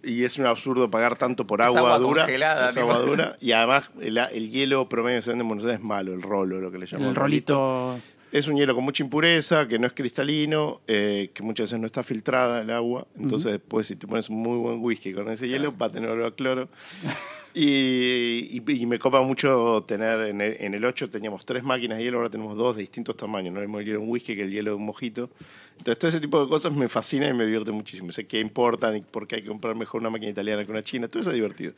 Y es un absurdo pagar tanto por Es agua, agua dura. congelada, agua dura. Y además el, el hielo promedio que se vende en Buenos Aires es malo, el rolo, lo que le llaman. El rolito. Es un hielo con mucha impureza, que no es cristalino, eh, que muchas veces no está filtrada el agua. Entonces, después, si te pones un muy buen whisky con ese hielo, va a tener olor a cloro. Y, y- y me copa mucho tener, en el, en el 8 teníamos tres máquinas de hielo, ahora tenemos dos de distintos tamaños. No es el hielo de un whisky que el hielo de un mojito. Entonces, todo ese tipo de cosas me fascina y me divierte muchísimo. Sé qué importan y por qué hay que comprar mejor una máquina italiana que una china. Todo eso es divertido.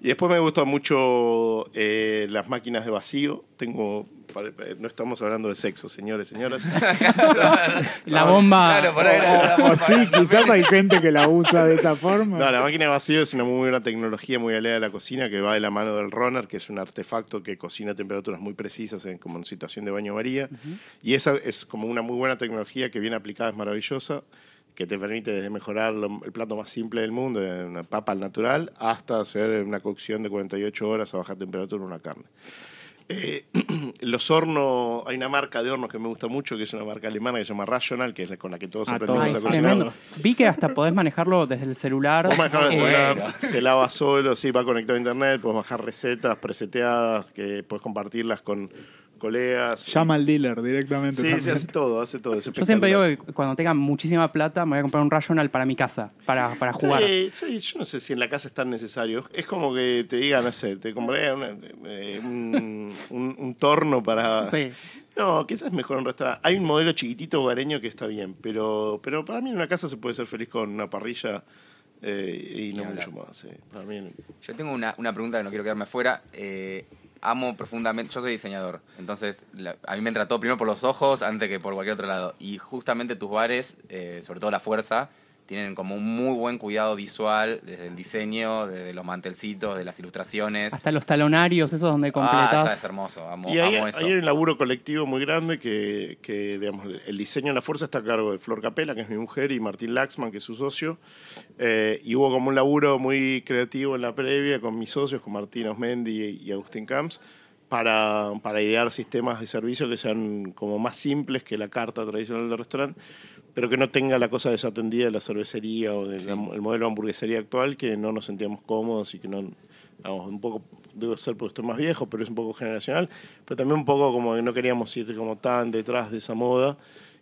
Y después me gustan mucho eh, las máquinas de vacío. Tengo. eh, No estamos hablando de sexo, señores, señoras. La bomba. Claro, por ahí la- la- O sí, quizás hay gente que la usa de esa forma. No, la máquina de vacío es una muy buena tecnología muy aliada de la cocina que va de la mano del runner, que es un artefacto que cocina a temperaturas muy precisas en, como en situación de baño María. Y esa es como una muy buena tecnología que bien aplicada es maravillosa, que te permite desde mejorar lo- el plato más simple del mundo, una papa al natural, hasta hacer una cocción de 48 horas a baja temperatura una carne. Eh, los hornos, hay una marca de hornos que me gusta mucho, que es una marca alemana que se llama Rational, que es la con la que todos Ah, aprendimos Ay, a es cocinar. Vi que hasta podés manejarlo desde el celular. Vos manejás el Eh, celular, se lava solo, sí, va conectado a internet, puedes bajar recetas preseteadas, que puedes compartirlas con colegas. Llama al dealer directamente. Sí, también. hace todo, hace todo. Yo siempre digo que cuando tenga muchísima plata me voy a comprar un Rational para mi casa, para, para jugar. Sí, sí, yo no sé si en la casa es tan necesario. Es como que te digan, no sé, te compré una- eh, un, un- un torno para... Sí. No, quizás es mejor un restaurante. Hay un modelo chiquitito hogareño que está bien, pero, pero para mí en una casa se puede ser feliz con una parrilla eh, y no mucho más. sí. Para mí, Yo tengo una, una pregunta que no quiero quedarme fuera. Amo profundamente, yo soy diseñador, entonces la- a mí me todo primero por los ojos antes que por cualquier otro lado. Y justamente tus bares, eh, sobre todo La Fuerza, tienen como un muy buen cuidado visual desde el diseño, desde los mantelcitos, de las ilustraciones. Hasta los talonarios, esos donde Ah, completas. eso es hermoso, amo, Y ahí, amo eso. hay un laburo colectivo muy grande que, que, digamos, el diseño en la fuerza está a cargo de Flor Capela, que es mi mujer, y Martín Laxman, que es su socio. Eh, y hubo como un laburo muy creativo en la previa con mis socios, con Martín Osmendi y, y Agustín Camps, para, para idear sistemas de servicio que sean como más simples que la carta tradicional del restaurante, pero que no tenga la cosa desatendida de la cervecería o del modelo de hamburguesería actual, que no nos sentíamos cómodos y que no, vamos, un poco, debo ser porque estoy más viejo, pero es un poco generacional, pero también un poco como que no queríamos ir como tan detrás de esa moda.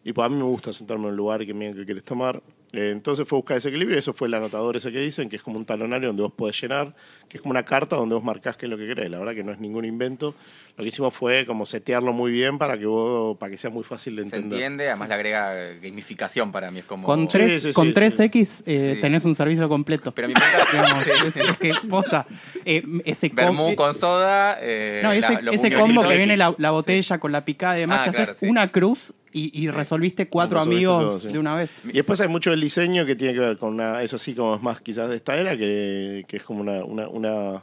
Y pues a mí me gusta sentarme en un lugar que me digan qué quieres tomar. Eh, entonces fue buscar ese equilibrio y eso fue el anotador ese que dicen, que es como un talonario donde vos podés llenar, que es como una carta donde vos marcás qué es lo que querés. La verdad que no es ningún invento. Lo que hicimos fue como setearlo muy bien para que vos, para que sea muy fácil de Se entender. entiende, además le agrega gamificación para mí. Es como. Con, Sí, 3, sí, sí, con sí. 3X eh, Sí. tenés un servicio completo. Pero mi pregunta es, que, posta, eh, ese com- Vermú eh, con soda. eh, No, ese, la- combo que viene la, la Sí. botella con la picada y demás, Ah, que claro, haces sí. una cruz y, y resolviste cuatro Resolviste amigos todo, sí. de una vez. Y después hay mucho del diseño que tiene que ver con una, eso sí, como es más quizás de esta era, que, que es como una, una, una,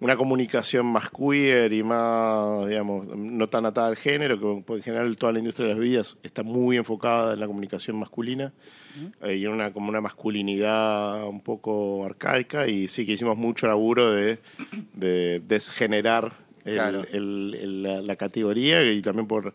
una comunicación más queer y más, digamos, no tan atada al género, que en general toda la industria de las bebidas está muy enfocada en la comunicación masculina eh, y en una, como una masculinidad un poco arcaica y sí que hicimos mucho laburo de, de desgenerar el- Claro. el- el- la, la categoría y también por,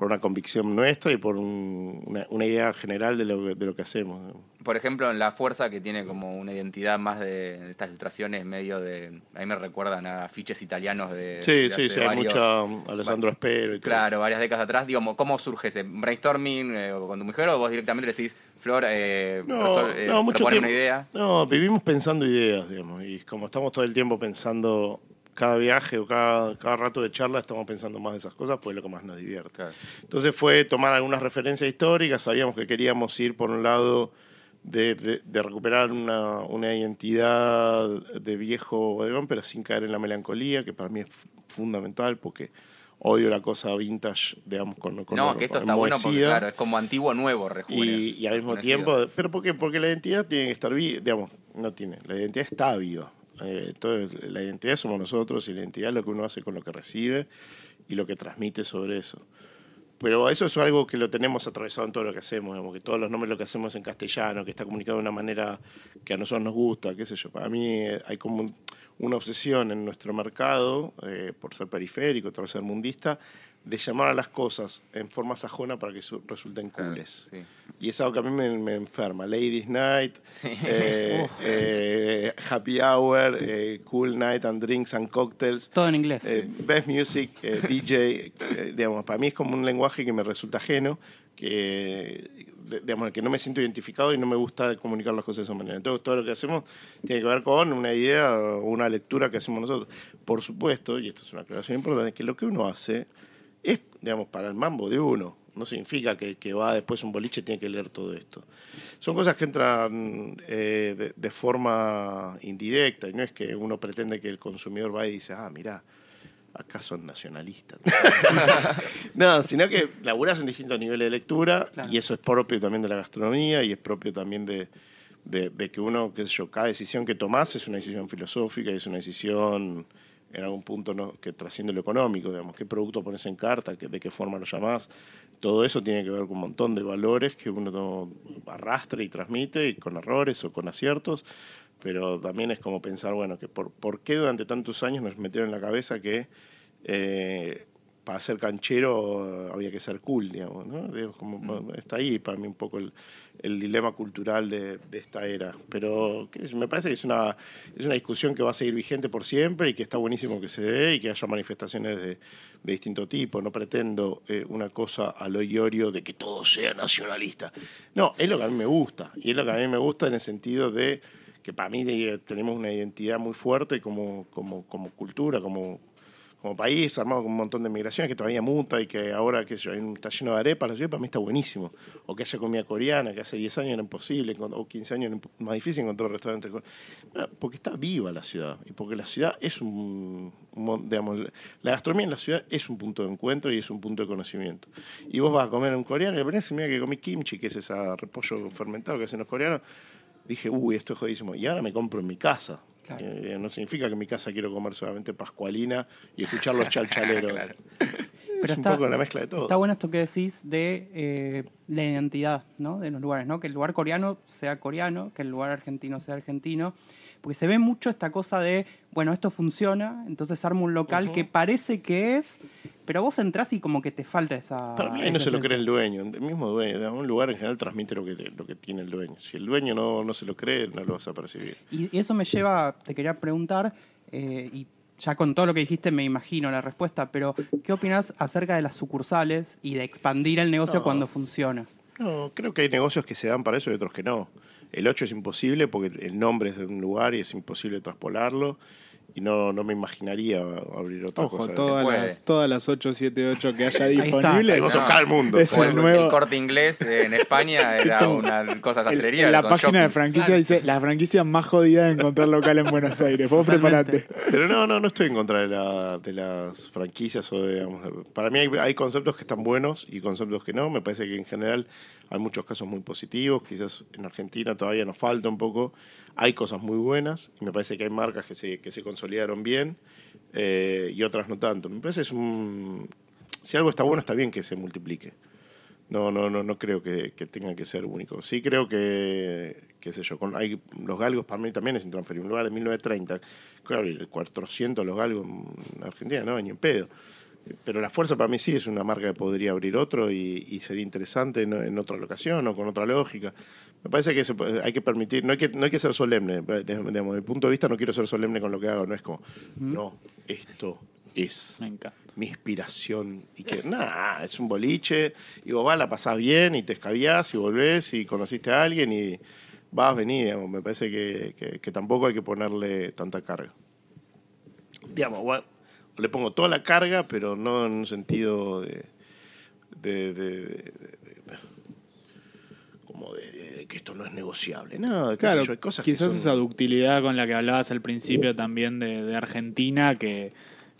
por una convicción nuestra y por un- una, una idea general de lo, que- de lo que hacemos. Por ejemplo, en La Fuerza, que tiene como una identidad más de, de estas ilustraciones medio de... A mí me recuerdan a afiches italianos de... Sí, de sí, hace sí, hay varios- mucha um, Alessandro Espero y todo. Claro, varias décadas atrás. Digamos, ¿cómo surge ese brainstorming eh, con tu mujer o vos directamente le decís, Flor, eh, No, resol- eh, no, mucho tiempo. una idea? No, vivimos pensando ideas, digamos, y como estamos todo el tiempo pensando cada viaje o cada, cada rato de charla, estamos pensando más de esas cosas, pues es lo que más nos divierte. Claro. Entonces fue tomar algunas referencias históricas, sabíamos que queríamos ir por un lado de, de- de recuperar una, una identidad de viejo bodegón, pero sin caer en la melancolía, que para mí es fundamental porque odio la cosa vintage, digamos, con, con No, que esto está bueno porque, claro, es como antiguo nuevo, rejuvenecido. Y, y al mismo tiempo, pero ¿por qué? Porque la identidad tiene que estar viva, digamos, no tiene, la identidad está viva. Eh, entonces, la identidad somos nosotros y la identidad es lo que uno hace con lo que recibe y lo que transmite sobre eso. Pero eso es algo que lo tenemos atravesado en todo lo que hacemos, digamos, que todos los nombres lo que hacemos en castellano, que está comunicado de una manera que a nosotros nos gusta, qué sé yo. Para mí eh, hay como una obsesión en nuestro mercado, eh, por ser periférico, por ser mundista, de llamar a las cosas en forma sajona para que su- resulten Claro, cooles. sí. Y es algo que a mí me, me enferma. Ladies Night, Sí. eh, eh, Happy Hour, eh, Cool Night and Drinks and Cocktails. Todo en inglés. Eh, Best Music, eh, DJ, eh, digamos, para mí es como un lenguaje que me resulta ajeno, que, digamos, que no me siento identificado y no me gusta comunicar las cosas de esa manera. Entonces, todo lo que hacemos tiene que ver con una idea o una lectura que hacemos nosotros. Por supuesto, y esto es una aclaración importante, que lo que uno hace es, digamos, para el mambo de uno. No significa que el que va después un boliche tiene que leer todo esto. Son cosas que entran eh, de, de forma indirecta y no es que uno pretende que el consumidor va y dice, ah, mirá, acá son nacionalistas. no, sino que laburás en distintos niveles de lectura Claro. y eso es propio también de la gastronomía y es propio también de, de- de que uno, qué sé yo, cada decisión que tomás es una decisión filosófica y es una decisión en algún punto ¿no? que trasciende lo económico, digamos, qué producto pones en carta, de qué forma lo llamás. Todo eso tiene que ver con un montón de valores que uno no- arrastra y transmite, y con errores o con aciertos, pero también es como pensar, bueno, que por, por qué durante tantos años nos metieron en la cabeza que eh, para ser canchero había que ser cool, digamos, ¿no? Digo, como, Está ahí para mí un poco el, el dilema cultural de, de esta era. Pero me parece que es una, es una discusión que va a seguir vigente por siempre y que está buenísimo que se dé y que haya manifestaciones de, de distinto tipo. No pretendo eh, una cosa a lo iorio de que todo sea nacionalista. No, es lo que a mí me gusta. Y es lo que a mí me gusta en el sentido de que para mí eh, tenemos una identidad muy fuerte como, como, como cultura, como, como país, armado con un montón de migraciones que todavía muta y que ahora, qué sé está lleno de arepas, la para mí está buenísimo. O que haya comida coreana, que hace 10 años era imposible, o 15 años era más difícil encontrar restaurantes. Bueno, porque está viva la ciudad y porque la ciudad es un, digamos, la gastronomía en la ciudad es un punto de encuentro y es un punto de conocimiento. Y vos vas a comer un coreano y le mira que comí kimchi, que es ese repollo fermentado que hacen los coreanos. Dije, uy, esto es jodísimo. Y ahora me compro en mi casa. Claro. Eh, no significa que en mi casa quiero comer solamente pascualina y escuchar los chalchaleros. Claro. Es un poco la mezcla de todo. Está bueno esto que decís de eh, la identidad ¿no? de los lugares, ¿no? Que el lugar coreano sea coreano, que el lugar argentino sea argentino. Porque se ve mucho esta cosa de, bueno, esto funciona, entonces armo un local que parece que es, pero vos entrás y como que te falta esa. Para mí no se lo cree el dueño, el mismo dueño. digamos, Un lugar en general transmite lo que, lo que tiene el dueño. Si el dueño no, no se lo cree, no lo vas a percibir. Y y eso me lleva, te quería preguntar, eh, y ya con todo lo que dijiste me imagino la respuesta, pero ¿qué opinas acerca de las sucursales y de expandir el negocio No. cuando funciona? No, creo que hay negocios que se dan para eso y otros que no. El 8 es imposible porque el nombre es de un lugar y es imposible traspolarlo. Y no, no me imaginaría abrir otra Ojo, cosa. todas las, todas las 878 que haya está. disponibles. Salimos a buscar al mundo. Es el el, nuevo- el corte inglés en España era una cosa El- sastrería. en la página de shoppings. franquicia dice la franquicia más jodida de encontrar local en Buenos Aires. Vos preparate. Pero no, no, no estoy en contra de, la- de las franquicias o de, digamos, para mí hay, hay conceptos que están buenos y conceptos que no. Me parece que en general hay muchos casos muy positivos. Quizás en Argentina todavía nos falta un poco. Hay cosas muy buenas y me parece que hay marcas que se, que se consolidaron bien eh, y otras no tanto. Me parece es un, si algo está bueno está bien que se multiplique. No, no, no, no creo que, que tenga que ser único. Sí creo que, qué sé yo, con, hay, los galgos para mí también es intransferible. Un lugar de 1930, claro, y el 400 los galgos en Argentina, no, ni en pedo. Pero la fuerza para mí sí es una marca que podría abrir otro y, y sería interesante en, en otra locación o con otra lógica. Me parece que se hay que permitir, no hay que, no hay que ser solemne. Desde, desde mi punto de vista no quiero ser solemne con lo que hago, no es como, no, esto es Me mi inspiración. Y que, nada, es un boliche. Y vos vas, la pasás bien y te escabiás y volvés y conociste a alguien y vas, venís. digamos. Me parece que, que- que tampoco hay que ponerle tanta carga. Digamos, bueno, le pongo toda la carga, pero no en un sentido de. de- de- de- de- de- como de, de que esto no es negociable. No, Claro, yo, hay cosas que quizás son- esa ductilidad con la que hablabas al principio también de, de Argentina, que,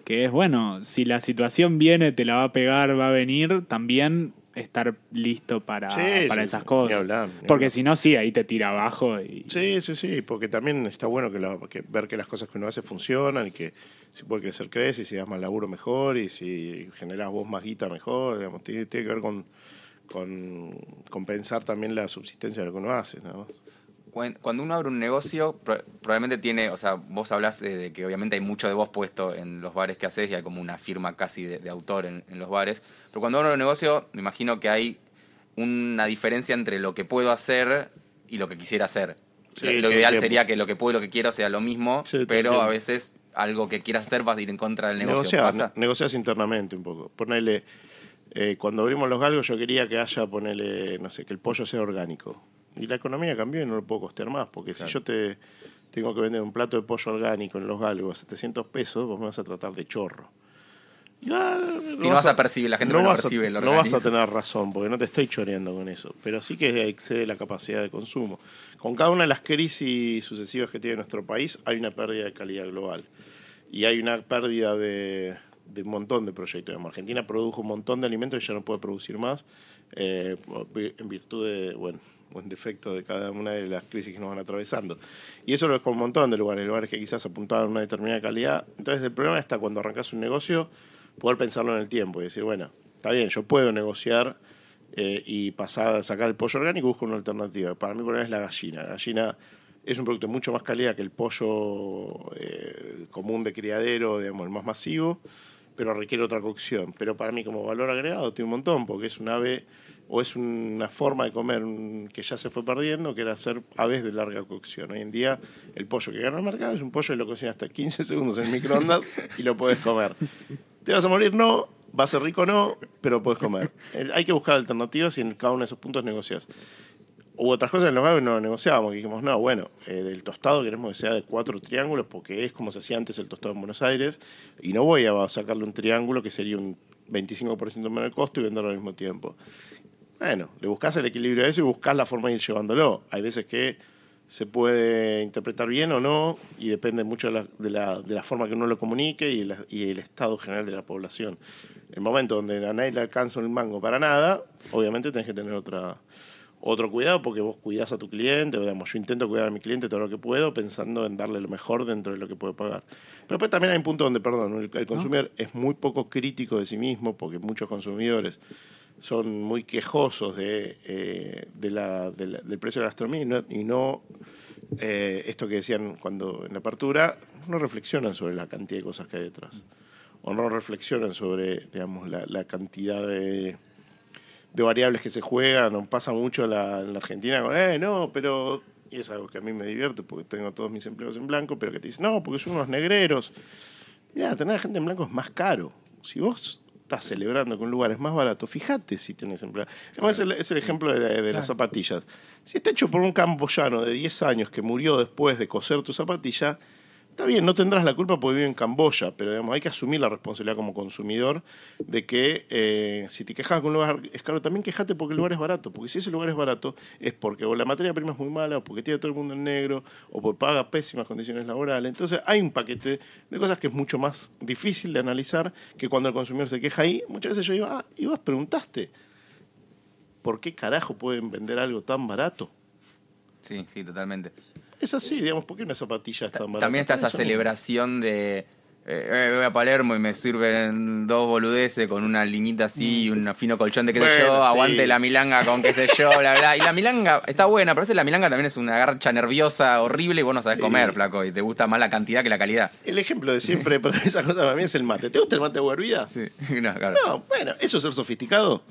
que es, bueno, si la situación viene, te la va a pegar, va a venir, también estar listo para, Sí, para sí, esas ni cosas. hablar, ni Porque si no, sí, ahí te tira abajo. Y, Sí, sí, sí, porque también está bueno que, la- que ver que las cosas que uno hace funcionan y que si puede crecer, crece, y si das más laburo, mejor, y si generas vos más guita, mejor. Digamos, tiene, tiene que ver con, con, con pensar también la subsistencia de lo que uno hace. ¿no? Cuando uno abre un negocio, pro- probablemente tiene, o sea, vos hablas de, de que obviamente hay mucho de vos puesto en los bares que haces y hay como una firma casi de, de autor en, en los bares. Pero cuando abro un negocio, me imagino que hay una diferencia entre lo que puedo hacer y lo que quisiera hacer. Sí, lo, ideal sería que lo que puedo y lo que quiero sea lo mismo, Sí, pero a veces algo que quieras hacer vas a ir en contra del negocio. Negociar, ¿Pasa? ne- negocias internamente un poco. Ponele, eh, cuando abrimos los galgos yo quería que haya, ponele, no sé, que el pollo sea orgánico. Y la economía cambió y no lo puedo costear más, porque si yo te tengo que vender un plato de pollo orgánico en los galgos a 700 pesos, vos me vas a tratar de chorro. Si no vas a percibir, la gente no lo vas a- percibe el No vas a tener razón, porque no te estoy choreando con eso. Pero sí que excede la capacidad de consumo. Con cada una de las crisis sucesivas que tiene nuestro país, hay una pérdida de calidad global. Y hay una pérdida de, de un montón de proyectos. Argentina produjo un montón de alimentos y ya no puede producir más, eh, en virtud de, bueno, o en defecto de cada una de las crisis que nos van atravesando. Y eso lo es con un montón de lugares, lugares que quizás apuntaban a una determinada calidad. Entonces el problema está cuando arrancas un negocio, poder pensarlo en el tiempo y decir, bueno, está bien, yo puedo negociar eh, y pasar a sacar el pollo orgánico y busco una alternativa. Para mí, por problema es la gallina. La gallina es un producto de mucho más calidad que el pollo eh, común de criadero, digamos, el más masivo, pero requiere otra cocción. Pero para mí, como valor agregado, tiene un montón, porque es un ave o es una forma de comer que ya se fue perdiendo, que era hacer aves de larga cocción. Hoy en día, el pollo que gana el mercado es un pollo que lo cocinas hasta 15 segundos en microondas y lo puedes comer. ¿Te vas a morir? No. ¿Va a ser rico? No, pero puedes comer. Hay que buscar alternativas y en cada uno de esos puntos negocias. Hubo otras cosas en los galgos no negociábamos, que dijimos, no, bueno, eh, el tostado queremos que sea de cuatro triángulos porque es como se hacía antes el tostado en Buenos Aires y no voy a sacarle un triángulo que sería un 25% menos de costo y venderlo al mismo tiempo. Bueno, le buscas el equilibrio a eso y buscas la forma de ir llevándolo. Hay veces que se puede interpretar bien o no y depende mucho de la, de la, de la forma que uno lo comunique y, la- y el estado general de la población. El momento donde a nadie le alcanza el mango para nada, obviamente tenés que tener otra, otro cuidado porque vos cuidás a tu cliente, o digamos, yo intento cuidar a mi cliente todo lo que puedo pensando en darle lo mejor dentro de lo que puede pagar. Pero después también hay un punto donde, perdón, el, el consumidor es muy poco crítico de sí mismo porque muchos consumidores son muy quejosos de, eh, del precio de la gastronomía y no, y eh, esto que decían cuando en la apertura, no reflexionan sobre la cantidad de cosas que hay detrás. O no reflexionan sobre, digamos, la, la cantidad de, de variables que se juegan. O pasa mucho en la Argentina con, eh, no, pero... Y es algo que a mí me divierte porque tengo todos mis empleos en blanco, pero que te dicen, no, porque son unos negreros. Mira, tener gente en blanco es más caro. Si vos estás celebrando que un lugar es más barato, fíjate si tenés empleados. Además, es el, es el ejemplo de, la- de las zapatillas. Si está hecho por un camboyano de 10 años que murió después de coser tu zapatilla, está bien, no tendrás la culpa porque vive en Camboya, pero digamos, hay que asumir la responsabilidad como consumidor de que eh, si te quejas que un lugar es caro, también quejate porque el lugar es barato. Porque si ese lugar es barato, es porque o la materia prima es muy mala, o porque tiene todo el mundo en negro, o porque paga pésimas condiciones laborales. Entonces hay un paquete de cosas que es mucho más difícil de analizar que cuando el consumidor se queja ahí. Muchas veces yo digo, ah, y vos preguntaste, ¿por qué carajo pueden vender algo tan barato? Sí, sí, totalmente. Es así, digamos, ¿por qué una zapatilla es tan barata? También está esa celebración de. Eh, eh, voy a Palermo y me sirven dos boludeces con una liñita así y un fino colchón de qué sé Bueno, yo, sí. aguante la milanga con qué sé yo, bla, bla. Y la milanga está buena, pero a veces la milanga también es una garcha nerviosa, horrible y vos no sabés comer, flaco, y te gusta más la cantidad que la calidad. El ejemplo de siempre para esa cosa para mí es el mate. ¿Te gusta el mate de hervida? Sí, no, claro. No, bueno, eso es ser sofisticado.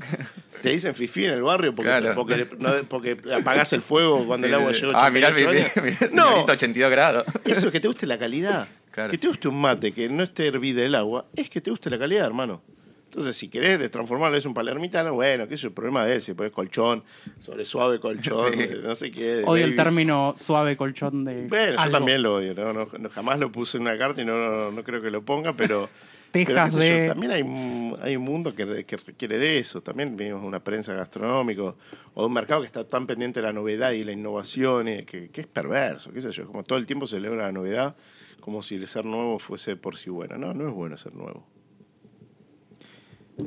Te dicen fifí en el barrio porque, Claro. porque, no- porque apagás el fuego cuando Sí, el agua a Ah, mirá el 88 años. mirá el No, señorito 82 grados. eso es que te guste la calidad. Que te guste un mate que no esté hervida el agua, es que te guste la calidad, hermano. Entonces, si querés transformarlo en un palermitano, bueno, que es el problema de él. Si pones colchón, sobre suave colchón, Sí. de no sé qué. de Odio el Davis. término suave colchón de. Bueno, yo algo. también lo odio, ¿no? No- no- jamás lo puse en una carta y no, no, no creo que lo ponga, pero. Tejas pero sé yo, de- también hay, un- hay un mundo que, que requiere de eso. También vivimos una prensa gastronómica o de un mercado que está tan pendiente de la novedad y la innovación eh, que, que es perverso, qué sé yo. Como todo el tiempo se celebra la novedad como si el ser nuevo fuese por sí bueno. No, no es bueno ser nuevo.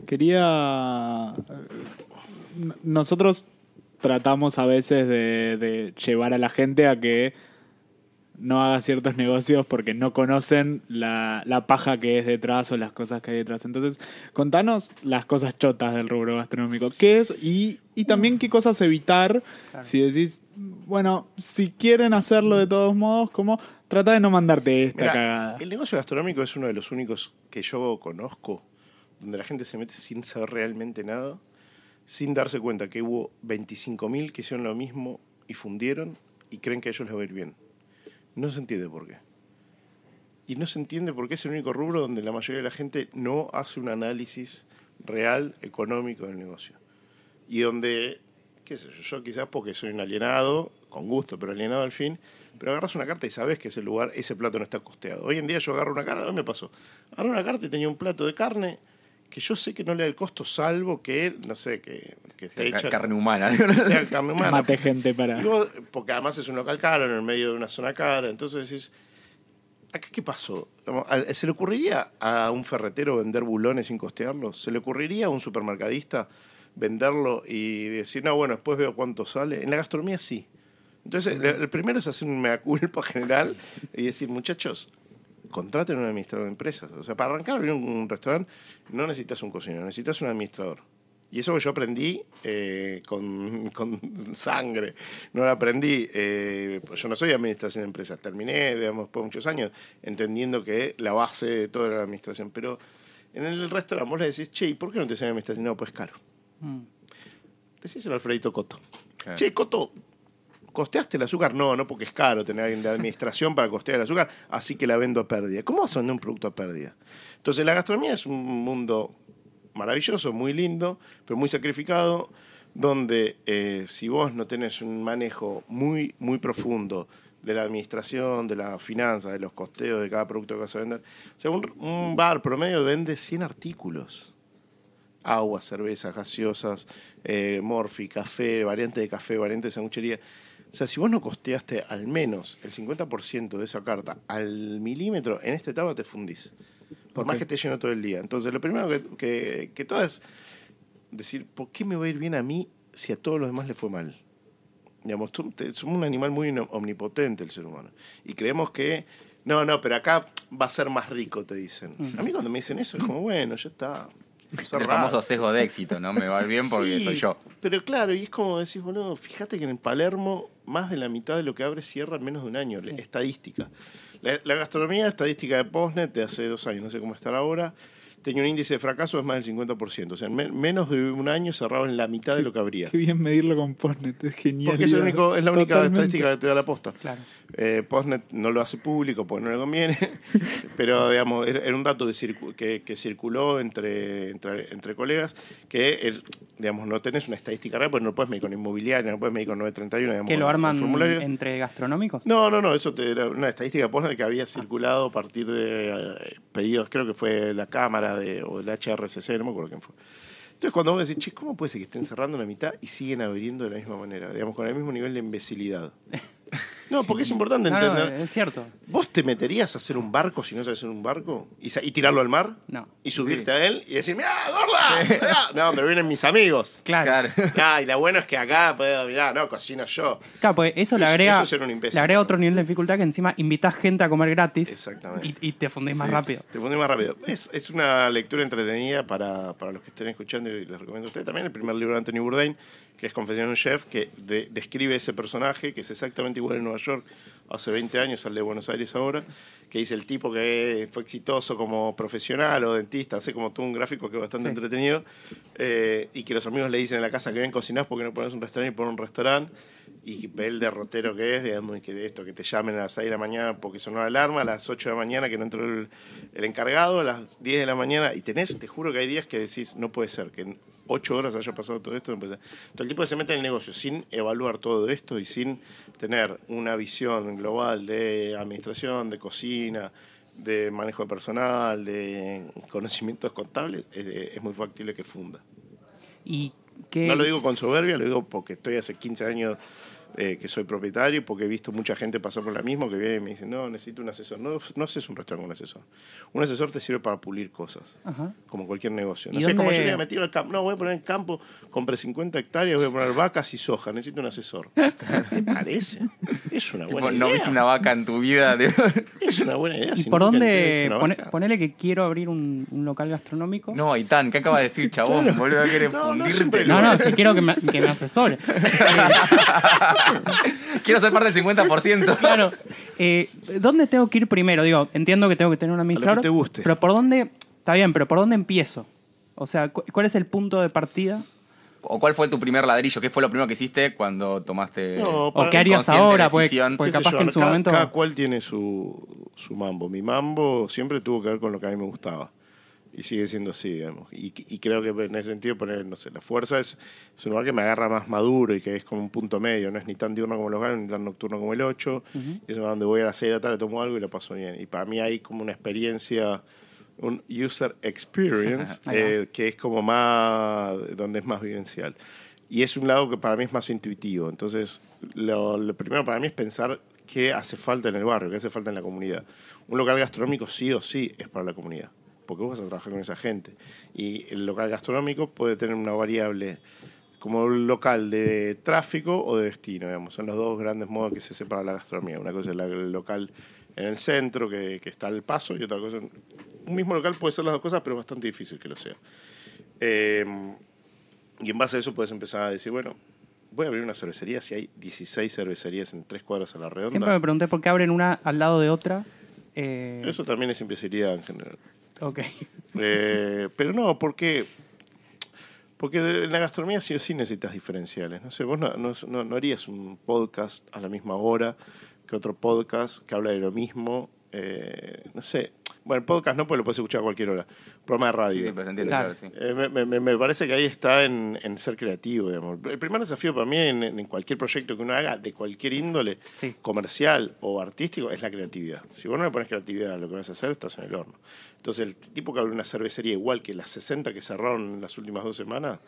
Quería. Nosotros tratamos a veces de, de llevar a la gente a que no haga ciertos negocios porque no conocen la, la paja que es detrás o las cosas que hay detrás. Entonces, contanos las cosas chotas del rubro gastronómico. ¿Qué es? Y, y también qué cosas evitar si decís, bueno, si quieren hacerlo de todos modos, como trata de no mandarte esta Mirá, cagada. el negocio gastronómico es uno de los únicos que yo conozco donde la gente se mete sin saber realmente nada, sin darse cuenta que hubo 25.000 que hicieron lo mismo y fundieron y creen que a ellos les va a ir bien. No se entiende por qué. Y no se entiende por qué es el único rubro donde la mayoría de la gente no hace un análisis real, económico del negocio. Y donde, qué sé yo, yo quizás porque soy un alienado, con gusto, pero alienado al fin, pero agarras una carta y sabes que ese lugar, ese plato no está costeado. Hoy en día yo agarro una carta, hoy me pasó, agarro una carta y tenía un plato de carne que yo sé que no le da el costo, salvo que, no sé, que, que hecha... Carne humana. sea carne humana. Mate gente para... Porque además es un local caro en el medio de una zona cara. Entonces decís, ¿acá qué pasó? ¿Se le ocurriría a un ferretero vender bulones sin costearlos? ¿Se le ocurriría a un supermercadista venderlo y decir, no, bueno, después veo cuánto sale? En la gastronomía sí. Entonces, el primero es hacer un mea culpa general y decir, muchachos, contraten un administrador de empresas. O sea, para arrancar a abrir un, un restaurante no necesitas un cocinero, necesitas un administrador. Y eso que yo aprendí eh, con, con sangre. No lo aprendí, eh, pues yo no soy administración de empresas. Terminé, digamos, por muchos años entendiendo que la base de toda la administración. Pero en el restaurante vos le decís, che, ¿y por qué no te enseñan administración? No, pues es caro. Mm. Decíselo a Alfredito Coto. Claro. Che, Coto, ¿costeaste el azúcar? No, no, porque es caro tener alguien de administración para costear el azúcar, así que la vendo a pérdida. ¿Cómo vas a vender un producto a pérdida? Entonces, la gastronomía es un mundo maravilloso, muy lindo, pero muy sacrificado, donde eh, si vos no tenés un manejo muy, muy profundo de la administración, de la finanza, de los costeos de cada producto que vas a vender, o un bar promedio vende 100 artículos agua, cervezas, gaseosas, eh, morfi, café, variante de café, variante de sanguchería. O sea, si vos no costeaste al menos el 50% de esa carta al milímetro, en esta etapa te fundís. Por más que esté lleno todo el día. Entonces, lo primero que, que, que todo es decir, ¿por qué me va a ir bien a mí si a todos los demás le fue mal? Digamos, tú- te- somos un animal muy omnipotente el ser humano. Y creemos que, no, no, pero acá va a ser más rico, te dicen. A mí cuando me dicen eso es como, bueno, ya está. Es el famoso sesgo de éxito, ¿no? Me va a ir bien porque Sí, soy yo. Pero claro, y es como decís, boludo, fíjate que en Palermo más de la mitad de lo que abre cierra en menos de un año. Sí. Estadística. La, la gastronomía, estadística de Postnet de hace dos años, no sé cómo estará ahora, tenía un índice de fracaso de más del 50%. O sea, en me- menos de un año cerraba en la mitad de lo que habría. Qué bien medirlo con Postnet, es genial. Porque es, el único- es la única Totalmente. estadística que te da la posta. Claro. Eh, Postnet no lo hace público porque no le conviene, pero digamos, era, era un dato circu- que, que circuló entre, entre, entre colegas que, digamos, no tenés una estadística real, porque no puedes medir con inmobiliaria, no puedes medir con 931, digamos, ¿Que lo arman formulario. entre gastronómicos? No, no, no, eso te- era una estadística Postnet que había circulado a partir de eh, pedidos, creo que fue la Cámara o del HRCC, no me acuerdo quién fue. Entonces, cuando vos decís, che, ¿cómo puede ser que estén cerrando la mitad y siguen abriendo de la misma manera? Digamos, con el mismo nivel de imbecilidad. No, porque es importante No, no, entender. es cierto. ¿Vos te meterías a hacer un barco si no sabes hacer un barco? ¿Y, y tirarlo al mar? No. ¿Y subirte a él y decir, ¡Mirá, gorda! mirá"? No, pero vienen mis amigos. Claro. Claro. Ah, y lo bueno es que acá puedo, mirá, no, cocino yo. Claro, pues eso le agrega, eso un imbécil. le agrega otro nivel de dificultad que encima invitás gente a comer gratis Exactamente. y, y te fundís más Sí, rápido. Te pone más rápido. Es, es una lectura entretenida para, para los que estén escuchando y les recomiendo a ustedes también el primer libro de Anthony Bourdain, que es Confesión de un Chef, que de- describe ese personaje que es exactamente igual en Nueva York hace 20 años, sale de Buenos Aires ahora, que dice el tipo que fue exitoso como profesional o dentista, hace como todo un gráfico que es bastante Sí. entretenido, eh, y que los amigos le dicen en la casa que ven cocinás porque no pones un restaurante y pones un restaurante, y ve el derrotero que es, digamos, y que esto, que te llamen a las 6 de la mañana porque sonó la alarma, a las 8 de la mañana que no entró el, el encargado, a las 10 de la mañana, y tenés, te juro que hay días que decís, no puede ser, que 8 horas haya pasado todo esto. Entonces el tipo se mete en el negocio sin evaluar todo esto y sin tener una visión global de administración, de cocina, de manejo de personal, de conocimientos contables, es, es muy factible que funda. Y que, No lo digo con soberbia, lo digo porque estoy hace 15 años eh, que soy propietario porque he visto mucha gente pasar por la misma que viene y me dice, no, necesito un asesor. No, no haces un restaurante con un asesor. Un asesor te sirve para pulir cosas, Ajá. como cualquier negocio. No ¿Y sé, como yo diga, me tiro al campo. No, voy a poner en campo, compré 50 hectáreas, voy a poner vacas y soja. Necesito un asesor. ¿Te parece? Es una Tipo, buena no idea. viste una vaca en tu vida. de- Es una buena idea. ¿Y si por dónde? pone- ponele que quiero abrir un, un local gastronómico. No, Itán, ¿qué acaba de decir, chabón? Boludo, quiere No, no, fundirte. No, no, que quiero que me, que me asesore. Quiero ser parte del 50%. Claro. Eh, ¿Dónde tengo que ir primero? Digo, entiendo que tengo que tener un administrador. te guste. Pero ¿por dónde? Está bien, pero ¿por dónde empiezo? O sea, cu- ¿cuál es el punto de partida? ¿O cuál fue tu primer ladrillo? ¿Qué fue lo primero que hiciste cuando tomaste No, ¿O para- qué harías ahora? Porque, porque capaz yo, que en su cada, momento. cada cual tiene su, su mambo. Mi mambo siempre tuvo que ver con lo que a mí me gustaba. Y sigue siendo así, digamos. Y, y creo que en ese sentido poner, no sé, la fuerza es, es un lugar que me agarra más maduro y que es como un punto medio. No es ni tan diurno como los galos, ni tan nocturno como el 8. Es un lugar donde voy a las 6 de la tarde, tomo algo y lo paso bien. Y para mí hay como una experiencia, un user experience, eh, que es como más, donde es más vivencial. Y es un lado que para mí es más intuitivo. Entonces, lo, lo primero para mí es pensar qué hace falta en el barrio, qué hace falta en la comunidad. Un local gastronómico sí o sí es para la comunidad, porque vos vas a trabajar con esa gente. Y el local gastronómico puede tener una variable como local de tráfico o de destino, digamos. Son los dos grandes modos que se separa la gastronomía. Una cosa es el local en el centro, que, que está al paso, y otra cosa... Un mismo local puede ser las dos cosas, pero es bastante difícil que lo sea. Eh, y en base a eso puedes empezar a decir, bueno, voy a abrir una cervecería si hay 16 cervecerías en tres cuadras a la redonda. Siempre me pregunté por qué abren una al lado de otra. Eh, Eso también es imbecilidad en general. Ok. Eh, pero no, porque porque en la gastronomía sí o sí necesitas diferenciales. No sé, vos no, no- no- harías un podcast a la misma hora que otro podcast que habla de lo mismo. eh, no sé. Bueno, el podcast no, porque lo puedes escuchar a cualquier hora. Programa de radio. Sí, sí, pero se entiende, Claro. claro, sí. Eh, me- me, me- me parece que ahí está en, en ser creativo. digamos. El primer desafío para mí en, en cualquier proyecto que uno haga, de cualquier índole, Sí. comercial o artístico, es la creatividad. Si vos no le pones creatividad a lo que vas a hacer, estás en el horno. Entonces, el tipo que abre una cervecería igual que las 60 que cerraron en las últimas dos semanas,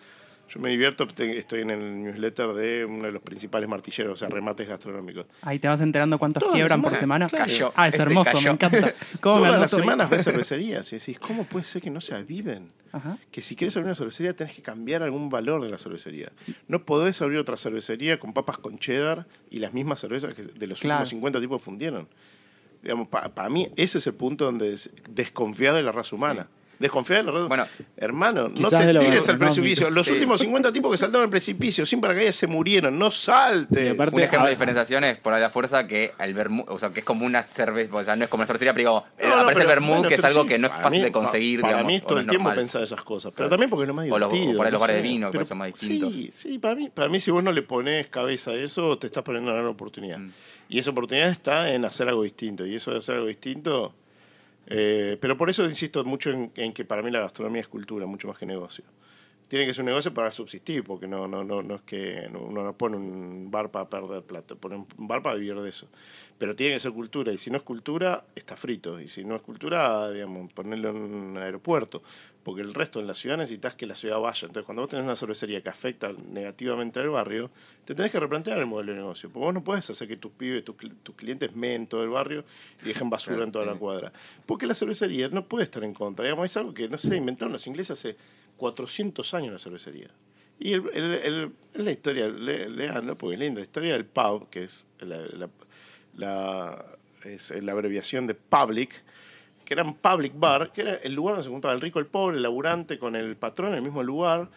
yo me divierto, estoy en el newsletter de uno de los principales martilleros, o sea, remates gastronómicos. Ahí te vas enterando cuántos Todas quiebran por semana. Cayó, Ah, es este hermoso, cayó. me encanta. ¿Cómo me Todas las semanas ves cervecerías y decís, ¿cómo puede ser que no se aviven? Ajá. que si quieres abrir una cervecería tenés que cambiar algún valor de la cervecería. No podés abrir otra cervecería con papas con cheddar y las mismas cervezas que de los Claro. últimos 50 tipos fundieron. Digamos, para mí ese es el punto donde des- desconfía de la raza humana. Desconfiar de la red. Bueno. hermano, no te tires al precipicio. Los Sí. últimos 50 tipos que saltaron al precipicio sin paracaídas se murieron. No saltes. Aparte- Un ejemplo ah, de diferenciación es por la fuerza que el vermú, o sea, que es como una cerveza, o sea, no es como una cervecería, pero digo, No, no, aparece el vermú, bueno, que es algo sí, que no es para fácil mí- de conseguir, Para digamos, mí es o todo no el tiempo pensar esas cosas. Pero también porque no es más O los- divertido. por ahí los bares de vino, que son más distintos. Sí, sí, para mí, para mí si vos no le pones cabeza a eso, te estás poniendo una gran oportunidad. Mm. Y esa oportunidad está en hacer algo distinto. Y eso de hacer algo distinto... eh, pero por eso insisto mucho en, en que para mí la gastronomía es cultura, mucho más que negocio. Tiene que ser un negocio para subsistir, porque no, no, no, no es que no- uno no pone un bar para perder plata, pone un bar para vivir de eso. Pero tiene que ser cultura, y si no es cultura, está frito. Y si no es cultura, digamos, ponerlo en un aeropuerto. Porque el resto en la ciudad necesitas que la ciudad vaya. Entonces, cuando vos tenés una cervecería que afecta negativamente al barrio, te tenés que replantear el modelo de negocio. Porque vos no puedes hacer que tus pibes, tus, tus clientes meen todo el barrio y dejen basura Claro, en toda sí. la cuadra. Porque la cervecería no puede estar en contra. Digamos, es algo que, no sé, inventaron los ingleses hace 400 años la cervecería. Y el, el- el- la historia, le, leanlo porque es linda, la historia del pub, que es la, la- la- es la abreviación de public, que era un public bar, que era el lugar donde se juntaba el rico, el pobre, el laburante con el patrón en el mismo lugar,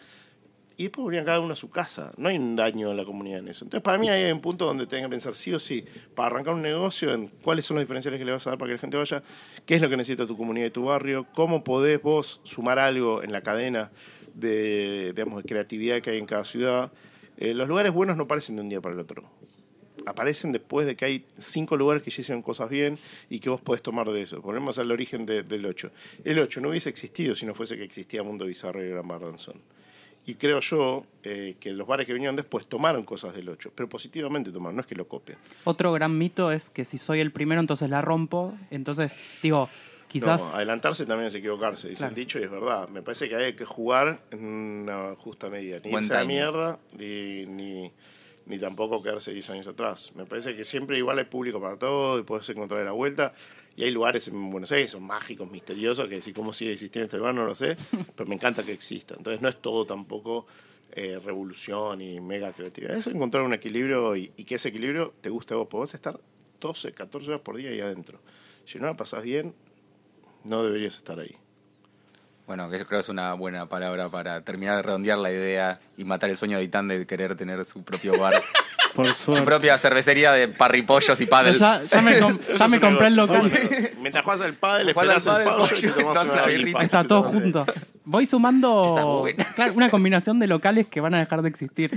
y después volvían cada uno a su casa. No hay un daño a la comunidad en eso. Entonces, para mí hay un punto donde tengan que pensar sí o sí, para arrancar un negocio, en cuáles son los diferenciales que le vas a dar para que la gente vaya, qué es lo que necesita tu comunidad y tu barrio, cómo podés vos sumar algo en la cadena de, digamos, creatividad que hay en cada ciudad. Eh, los lugares buenos no aparecen de un día para el otro. Aparecen después de que hay cinco lugares que ya hicieron cosas bien y que vos podés tomar de eso. Volvemos al origen de- del 8. El 8 no hubiese existido si no fuese que existía Mundo Bizarro y Gran Bardanzón. Y creo yo eh, que los bares que vinieron después tomaron cosas del 8, pero positivamente tomaron, no es que lo copien. Otro gran mito es que si soy el primero, entonces la rompo. Entonces, digo, quizás. No, adelantarse también es equivocarse, dice Claro. el dicho y es verdad. Me parece que hay que jugar en una justa medida. Ni Buen irse a la mierda, ni, ni, ni tampoco quedarse 10 años atrás. Me parece que siempre igual hay público para todo y puedes encontrar la vuelta. Y hay lugares en Buenos Aires, son mágicos, misteriosos, que decir cómo sigue existiendo este lugar no lo sé, pero me encanta que exista. Entonces no es todo tampoco eh, revolución y mega creatividad. Es encontrar un equilibrio y, y que ese equilibrio te guste a vos. Podés estar 12, 14 horas por día ahí adentro. Si no la pasás bien, no deberías estar ahí. Bueno, que creo que es una buena palabra para terminar de redondear la idea y matar el sueño de Itán de querer tener su propio bar, Por su suerte. propia cervecería de parripollos y pádel. ya, ya me, com- ya me compré el local. Mientras juegas al pádel, al y te tomás una una birrita. birrita. Está todo junto. Voy Esa sumando claro, una combinación de locales que van a dejar de existir.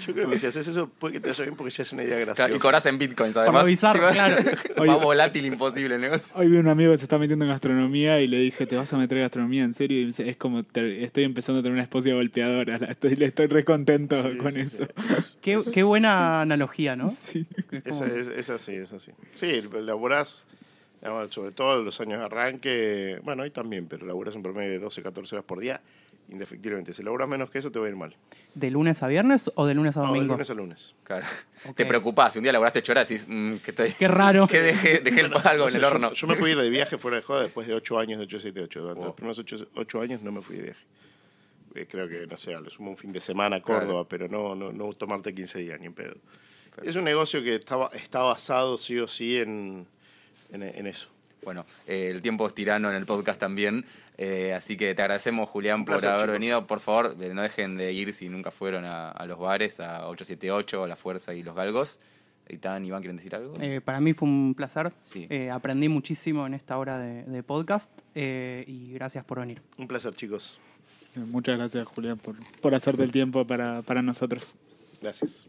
Yo creo que si haces eso, puede que te vaya bien porque ya es una idea graciosa. y cobras en bitcoins, Por además. lo bizarro, claro. Más volátil imposible el negocio. Hoy vi un amigo que se está metiendo en gastronomía y le dije, ¿te vas a meter en gastronomía en serio? Y me dice, es como, te- estoy empezando a tener una esposa golpeadora. La estoy, le estoy re contento Sí, con sí, eso. sí. Qué, qué buena analogía, ¿no? Sí. Es Es, como- es, es así, es así. Sí, laburás, digamos, sobre todo los años de arranque, bueno, ahí también, pero laburás un promedio de 12, 14 horas por día, indefectiblemente. Si laburás menos que eso, te va a ir mal. ¿De lunes a viernes o de lunes a No, de domingo? lunes a lunes. Claro. Ok. Te preocupás, si un día labraste 8 horas decís, mm, que estoy... Qué raro. Que dejé, dejé el- algo No en el yo- horno. Yo, me ir de viaje fuera de joda después de 8 años de 878. Durante Wow. los primeros 8, ocho años no me fui de viaje. Eh, creo que, no sé, a lo sumo un fin de semana a Córdoba, Claro. pero no, no, no tomarte 15 días ni en pedo. Es un negocio que está, está basado sí o sí en, en, en eso. Bueno, eh, el tiempo es tirano en el podcast también, eh, así que te agradecemos, Julián, por placer, haber chicos. venido. Por favor, eh, no dejen de ir si nunca fueron a, a los bares, a 878, a La Fuerza y Los Galgos. Itán, Iván, ¿quieren decir algo? Eh, para mí fue un placer. Sí. Eh, aprendí muchísimo en esta hora de, de podcast eh, y gracias por venir. Un placer, chicos. Muchas gracias, Julián, por, por hacerte el tiempo para, para nosotros. Gracias.